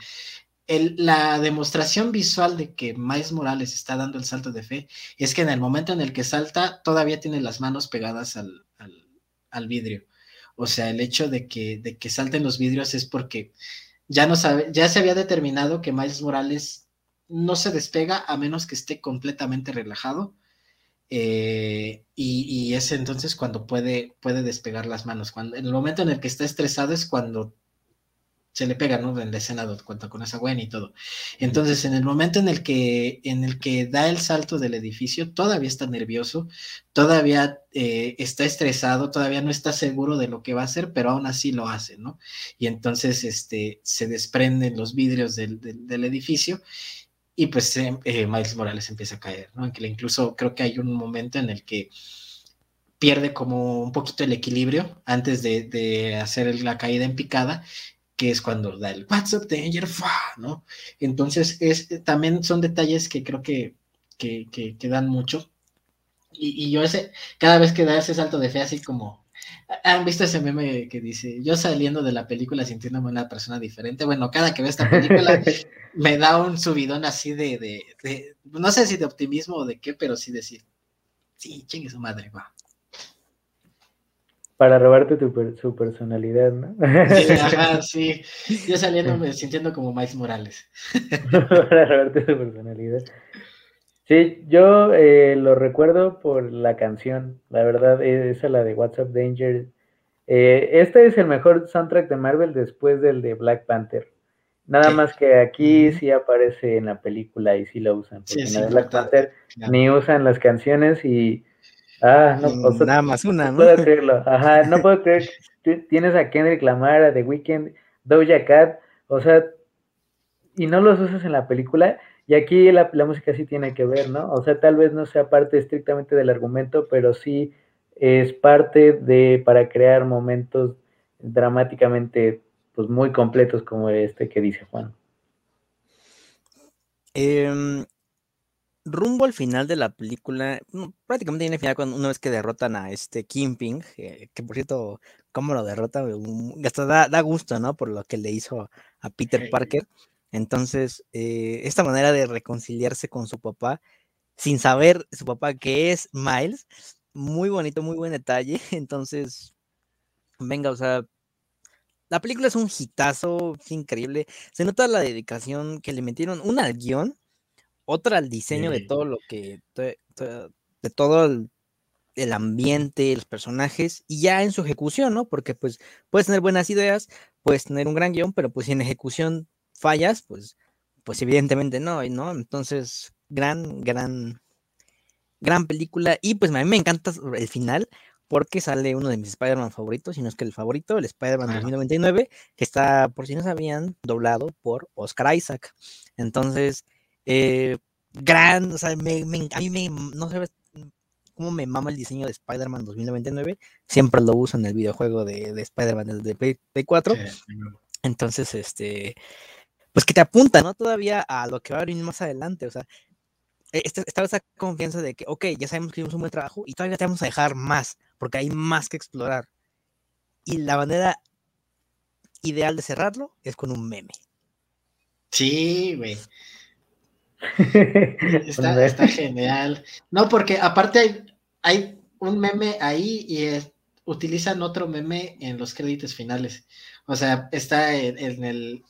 la demostración visual de que Miles Morales está dando el salto de fe es que en el momento en el que salta todavía tiene las manos pegadas al, vidrio. O sea, el hecho de que, de que salten los vidrios es porque ya, no sabe, ya se había determinado que Miles Morales no se despega a menos que esté completamente relajado. Eh, y, es entonces cuando puede, puede despegar las manos. Cuando, en el momento en el que está estresado es cuando se le pega, ¿no? En la escena cuenta con esa buena y todo. Entonces, en el momento en el que, en el que da el salto del edificio, todavía está nervioso, todavía eh, está estresado, todavía no está seguro de lo que va a hacer, pero aún así lo hace, ¿no? Y entonces, este, se desprenden los vidrios del, edificio y pues eh, eh, Miles Morales empieza a caer, ¿no? incluso creo que hay un momento en el que pierde como un poquito el equilibrio antes de, de hacer la caída en picada que es cuando da el What's up, Danger, ¿no? Entonces, es, también son detalles que creo que, que, que, dan mucho. Y, y, yo ese, cada vez que da ese salto de fe, así como, ¿han visto ese meme que dice, yo saliendo de la película sintiéndome una persona diferente? Bueno, cada que veo esta película me da un subidón así de, de, de, no sé si de optimismo o de qué, pero sí decir, sí, chingue su madre, va para robarte tu su personalidad, ¿no? Sí, ajá, sí. Yo saliendo sintiendo como Miles Morales. para robarte su personalidad. Sí, yo eh, lo recuerdo por la canción, la verdad, e, esa la de WhatsApp Danger. Eh, este es el mejor soundtrack de Marvel después del de Black Panther. Nada más que aquí sí aparece en la película y sí lo usan. Porque en Black Panther ni usan las canciones y Ah, no, o nada más una, ¿no? puedo creerlo. Ajá, no puedo creer que tienes a Kendrick Lamar, a The Weeknd, Doja Cat, o sea, y no los usas en la película. Y aquí la, la, música sí tiene que ver, ¿no? O sea, tal vez no sea parte estrictamente del argumento, pero sí es parte de para crear momentos dramáticamente pues muy completos como este que dice Juan. Eh, rumbo al final de la película, mm, prácticamente en el final, cuando una vez que derrotan a este Kingpin, eh, que por cierto, cómo lo derrota, hasta da, da, gusto, ¿no? Por lo que le hizo a Peter Parker. Entonces, eh, esta manera de reconciliarse con su papá, sin saber su papá que es Miles, muy bonito, muy buen detalle. Entonces, venga, o sea, la película es un hitazo, es increíble. Se nota la dedicación que le metieron, una al guion, otra al diseño de todo lo que, de, todo el, ambiente, los personajes, y ya en su ejecución, ¿no? Porque pues puedes tener buenas ideas, puedes tener un gran guion, pero pues si en ejecución fallas, pues, pues evidentemente no, ¿no? Entonces, gran, gran, gran película, y pues a mí me encanta el final, porque sale uno de mis Spider-Man favoritos, si no es que el favorito, el Spider-Man 2099, que está, por si no sabían, doblado por Oscar Isaac. Entonces, eh, gran, o sea, me, a mí me, no sabes cómo me mama el diseño de Spider-Man 2099, siempre lo uso en el videojuego de, de Spider-Man de P4, entonces, este, pues que te apunta, ¿no? Todavía a lo que va a venir más adelante, o sea, e, esta, esa confianza de que, ok, ya sabemos que hicimos un buen trabajo y todavía te vamos a dejar más, porque hay más que explorar. Y la manera ideal de cerrarlo es con un meme. Sí, güey. está, está, genial. No, porque aparte hay, hay un meme ahí y utilizan otro meme en los créditos finales. O sea, está en, el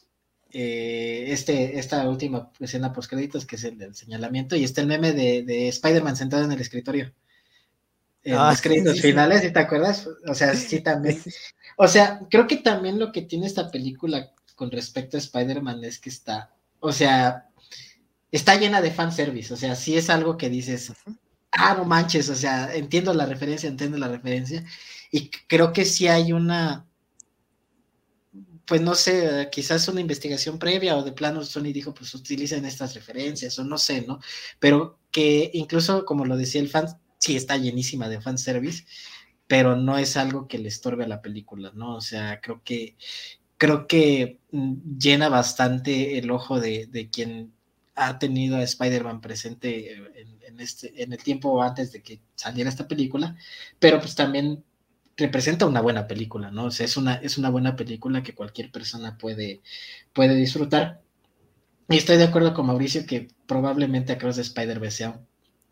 eh, este, esta última escena post créditos, que es el del señalamiento, y está el meme de, Spider-Man sentado en el escritorio. En ah, los créditos finales, ¿sí te acuerdas? O sea, sí también. O sea, creo que también lo que tiene esta película con respecto a Spider-Man es que está, o sea, está llena de fanservice, o sea, sí es algo que dices, ah, no manches, o sea, entiendo la referencia, entiendo la referencia, y creo que sí hay una, pues no sé, quizás una investigación previa o de plano Sony dijo, pues utilicen estas referencias, o no sé, ¿no? Pero que incluso, como lo decía el fan, sí está llenísima de fanservice, pero no es algo que le estorbe a la película, ¿no? O sea, creo que creo que mm, llena bastante el ojo de, de quien ha tenido a Spider-Man presente en, este, en el tiempo antes de que saliera esta película, pero pues también representa una buena película, ¿no? O sea, es una, es una buena película que cualquier persona puede, puede disfrutar. Y estoy de acuerdo con Mauricio que probablemente Across the Spider-Verse sea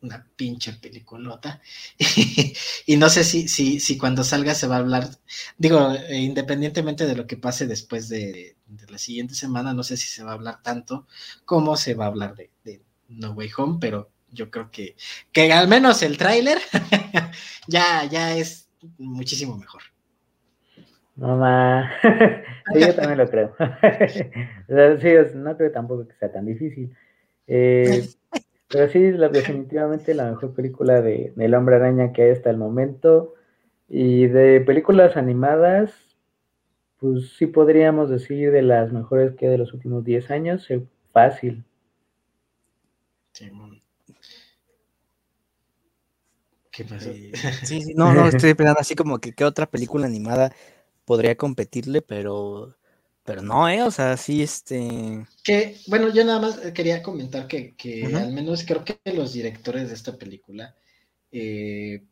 una pinche peliculota. y no sé si, si, si cuando salga se va a hablar, digo, eh, independientemente de lo que pase después de, la siguiente semana, no sé si se va a hablar tanto como se va a hablar de, No Way Home, pero yo creo que, que al menos el tráiler ya, ya es muchísimo mejor. Mamá, sí, yo también lo creo. sí, no creo tampoco que sea tan difícil. Eh, pero sí, la, definitivamente la mejor película de, El Hombre Araña que hay hasta el momento. Y de películas animadas, pues sí podríamos decir de las mejores que de los últimos 10 años, es fácil. ¿Qué pasó? Sí, sí, no, no, estoy pensando así como que qué otra película animada podría competirle, pero Pero no, ¿eh? O sea, sí, este... Que, bueno, yo nada más quería comentar que, al menos creo que los directores de esta película, eh,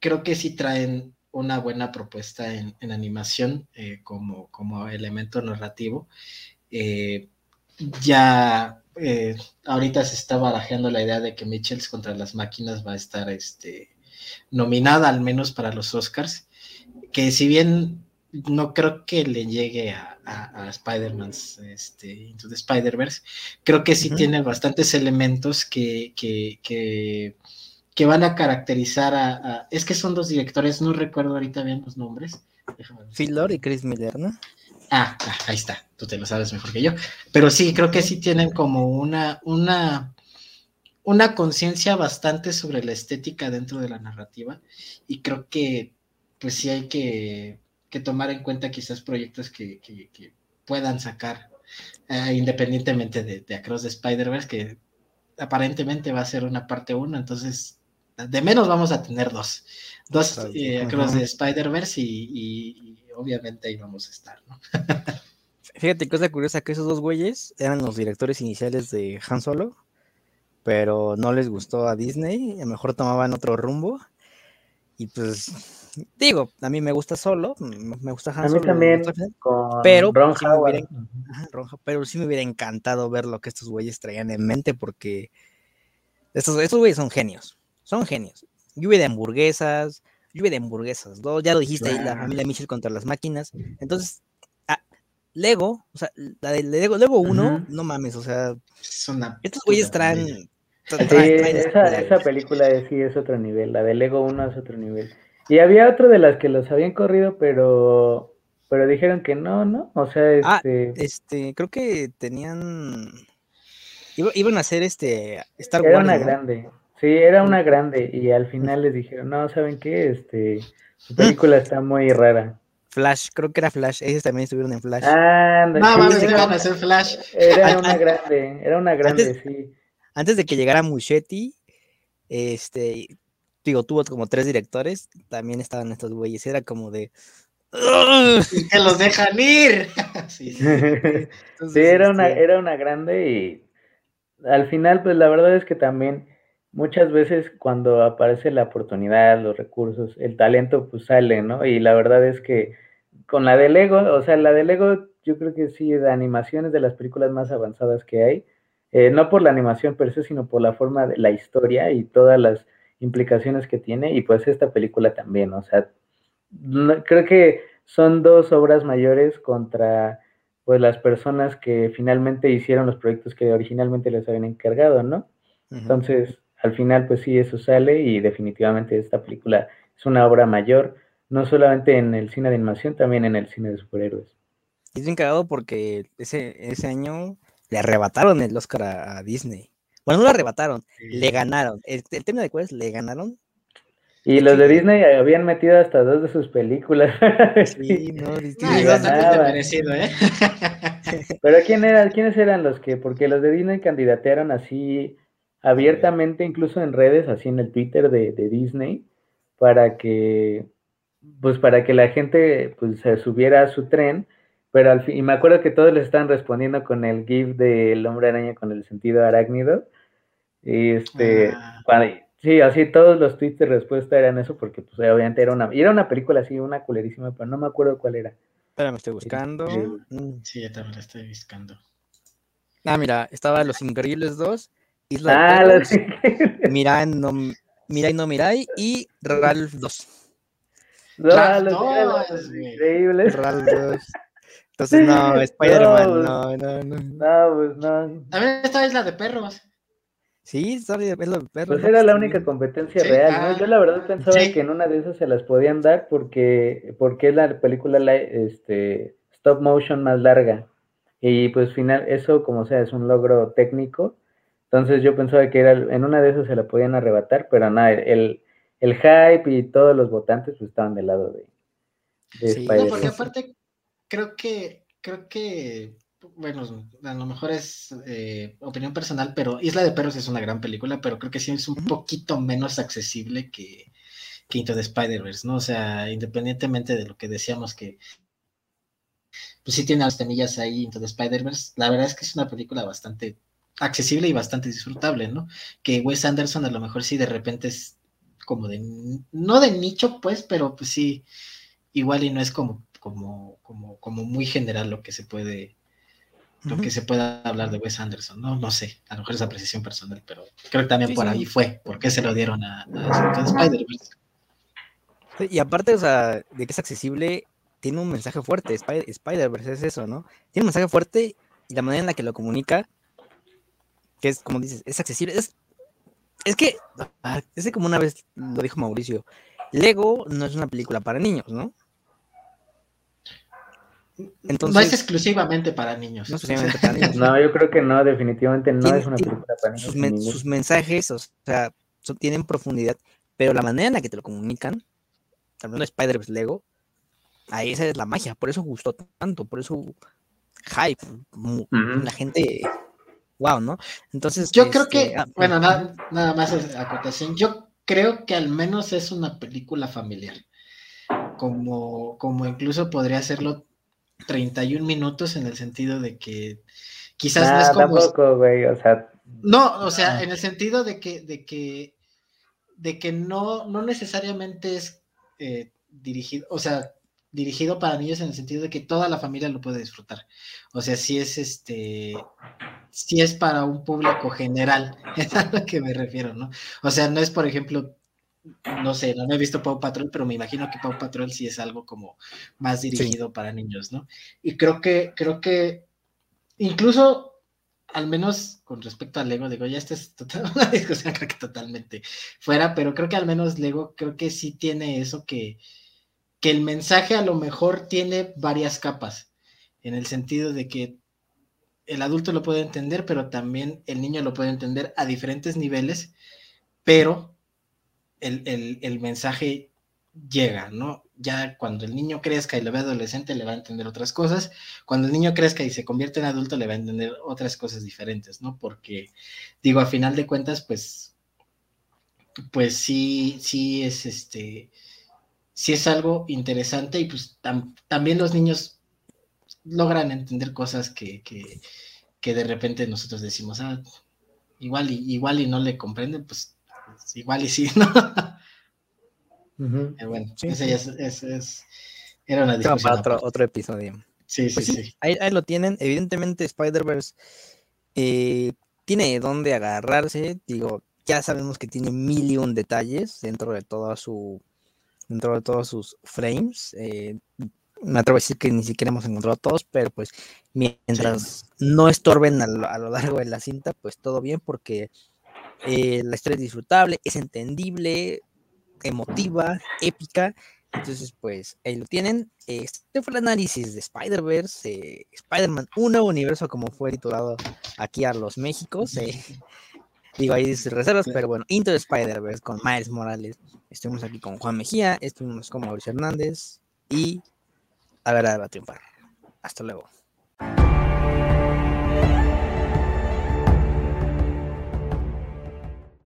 creo que sí traen una buena propuesta en, animación eh, como, como elemento narrativo. Eh, ya ahorita se está barajeando la idea de que Mitchells contra las máquinas va a estar este, nominada al menos para los Oscars, que si bien no creo que le llegue a, Spider-Man este, Into the Spider-Verse, creo que sí tiene bastantes elementos que, que, que, van a caracterizar a, Es que son dos directores, no recuerdo ahorita bien los nombres. Phil Lord y Chris Miller, ¿no? Ah, ah, ahí está, tú te lo sabes mejor que yo. Pero sí, creo que sí tienen como una, una, una conciencia bastante sobre la estética dentro de la narrativa y creo que pues sí hay que, tomar en cuenta quizás proyectos que, puedan sacar eh, independientemente de, de Across the Spider-Verse, que aparentemente va a ser una parte uno, entonces de menos vamos a tener dos, dos eh, Across the Spider-Verse y, obviamente ahí vamos a estar, ¿no? Fíjate, cosa curiosa, que esos dos güeyes eran los directores iniciales de Han Solo, pero no les gustó a Disney, a lo mejor tomaban otro rumbo. Y pues, digo, a mí me gusta solo, me gusta Han Solo. A mí también, pero, Ron sí hubiera, pero sí me hubiera encantado ver lo que estos güeyes traían en mente, porque estos, estos güeyes son genios, son genios. Lluvia de hamburguesas, lluvia de hamburguesas, ya lo dijiste, la familia Mitchell contra las máquinas. Entonces, Lego, o sea, la de Lego, Lego 1, no mames, o sea, estos güeyes traen, esa, película sí es otro nivel, la de Lego 1 es otro nivel. Y había otro de las que los habían corrido, pero pero dijeron que no, ¿no? O sea, ah, este... este, creo que tenían... iban a hacer este... Star Wars. Era una grande, sí, era una grande, y al final les dijeron, no, ¿saben qué? Este, su película está muy rara. Flash, creo que era Flash, ellos también estuvieron en Flash. Ah, no, mames, iban a hacer Flash. Era una grande, era una grande, sí. Antes de que llegara Muschetti, este, digo, tuvo como tres directores, también estaban estos güeyes, era como de... que los dejan ir. sí, era, una, este era una grande y al final, pues la verdad es que también muchas veces cuando aparece la oportunidad, los recursos, el talento, pues sale, ¿no? Y la verdad es que con la de Lego, o sea, la de Lego, yo creo que sí, de animaciones de las películas más avanzadas que hay, eh, no por la animación per se, sino por la forma de la historia y todas las implicaciones que tiene, y pues esta película también, o sea, creo que son dos obras mayores contra pues las personas que finalmente hicieron los proyectos que originalmente les habían encargado, ¿no? Entonces, al final, pues sí, eso sale y definitivamente esta película es una obra mayor, no solamente en el cine de animación, también en el cine de superhéroes. Es bien cagado porque ese, ese año le arrebataron el Oscar a, Disney. Bueno, no lo arrebataron, le ganaron. El, tema de cuál es, le ganaron. Y los de Disney habían metido hasta dos de sus películas. Sí, no, Disney ¿eh? Pero ¿quién era, ¿quiénes eran los que? Porque los de Disney candidatearon así abiertamente, incluso en redes, así en el Twitter de, Disney, para que, pues para que la gente pues se subiera a su tren, pero al fin, y me acuerdo que todos les estaban respondiendo con el GIF del hombre araña con el sentido arácnido, y este, ah. sí, así todos los tweets de respuesta eran eso, porque pues obviamente era una, era una película así, una culerísima, pero no me acuerdo cuál era. Espera, me estoy buscando. Mm. Sí, yo también la estoy buscando. Ah, mira, estaba Los Increíbles 2 Isla ah, de Mirai no, Mirai no Mirai y Ralph 2. Ralph 2, increíble. Ralph 2. Entonces, no, Spider-Man, no, no, no. No, pues no. También esta Isla de Perros. Sí, Isla de Perros. Pues era la única competencia real, ¿no? Ah, Yo la verdad pensaba que en una de esas se las podían dar porque, porque es la película este, stop motion más larga. Y pues final, eso como sea, es un logro técnico entonces yo pensaba que era en una de esas se la podían arrebatar, pero nada, el, el hype y todos los votantes pues, estaban del lado de, de sí, no, porque aparte creo que, creo que, bueno, a lo mejor es eh, opinión personal, pero Isla de Perros es una gran película, pero creo que sí es un poquito menos accesible que, que Into the Spider-Verse, ¿no? O sea, independientemente de lo que decíamos que pues sí tiene las temillas ahí Into the Spider-Verse. La verdad es que es una película bastante accesible y bastante disfrutable, ¿no? Que Wes Anderson a lo mejor sí de repente es como de, no de nicho, pues, pero pues sí, igual y no es como, como, como, como muy general lo que se puede, lo que se pueda hablar de Wes Anderson, ¿no? No sé, a lo mejor es apreciación personal, pero creo que también por ahí fue, porque se lo dieron a, a Spider-Verse. Y aparte, o sea, de que es accesible, tiene un mensaje fuerte. Spider-Verse es eso, ¿no? Tiene un mensaje fuerte y la manera en la que lo comunica, que es, como dices, es accesible. Es, es que, ah, es que como una vez lo dijo Mauricio, Lego no es una película para niños, ¿no? Entonces, no es exclusivamente para niños. No, exclusivamente para niños. no yo creo que no, definitivamente no es una película para niños. Sus, mensajes, o sea, tienen profundidad, pero la manera en la que te lo comunican, hablando de Spider-Verse Lego, ahí esa es la magia, por eso gustó tanto, por eso hype, la gente, wow, ¿no? Entonces, yo creo que, este, ah, bueno, nada, nada más acotación, yo creo que al menos es una película familiar, como, como incluso podría hacerlo 31 minutos en el sentido de que quizás no es como... o sea... No, o sea, en el sentido de que, de que, de que no, no necesariamente es eh, dirigido, o sea, dirigido para niños en el sentido de que toda la familia lo puede disfrutar. O sea, si es este, si es para un público general, es a lo que me refiero, ¿no? O sea, no es, por ejemplo, no sé, no he visto Pau Patrol, pero me imagino que Pau Patrol sí es algo como más dirigido para niños, ¿no? Y creo que, creo que incluso, al menos con respecto a Lego, digo, ya esta es total, una discusión creo que totalmente fuera, pero creo que al menos Lego creo que sí tiene eso que, que el mensaje a lo mejor tiene varias capas, en el sentido de que el adulto lo puede entender, pero también el niño lo puede entender a diferentes niveles, pero el, mensaje llega, ¿no? Ya cuando el niño crezca y lo ve adolescente le va a entender otras cosas, cuando el niño crezca y se convierte en adulto le va a entender otras cosas diferentes, ¿no? Porque, digo, a final de cuentas, pues, pues sí, sí es este, sí es algo interesante y pues también los niños logran entender cosas que, de repente nosotros decimos, ah, igual igual y no le comprenden, pues, igual y sí, ¿no? bueno, ese es, era una discusión. Para otro, episodio. Sí, sí, pues sí. Ahí, lo tienen. Evidentemente, Spider-Verse eh, tiene de dónde agarrarse. Digo, ya sabemos que tiene mil y un detalles dentro de toda su dentro de todos sus frames. Eh, me atrevo a decir que ni siquiera hemos encontrado todos, pero pues mientras no estorben a lo, largo de la cinta, pues todo bien, porque eh, la historia es disfrutable, es entendible, emotiva, épica. Entonces, pues ahí lo tienen. Este fue el análisis de Spider-Verse, eh, Spider-Man 1, universo como fue titulado aquí a los Méxicos. Digo, ahí dice reservas, pero bueno, Into Spider-Verse con Miles Morales. Estuvimos aquí con Juan Mejía, estuvimos con Mauricio Hernández y a ver, a triunfar. Hasta luego.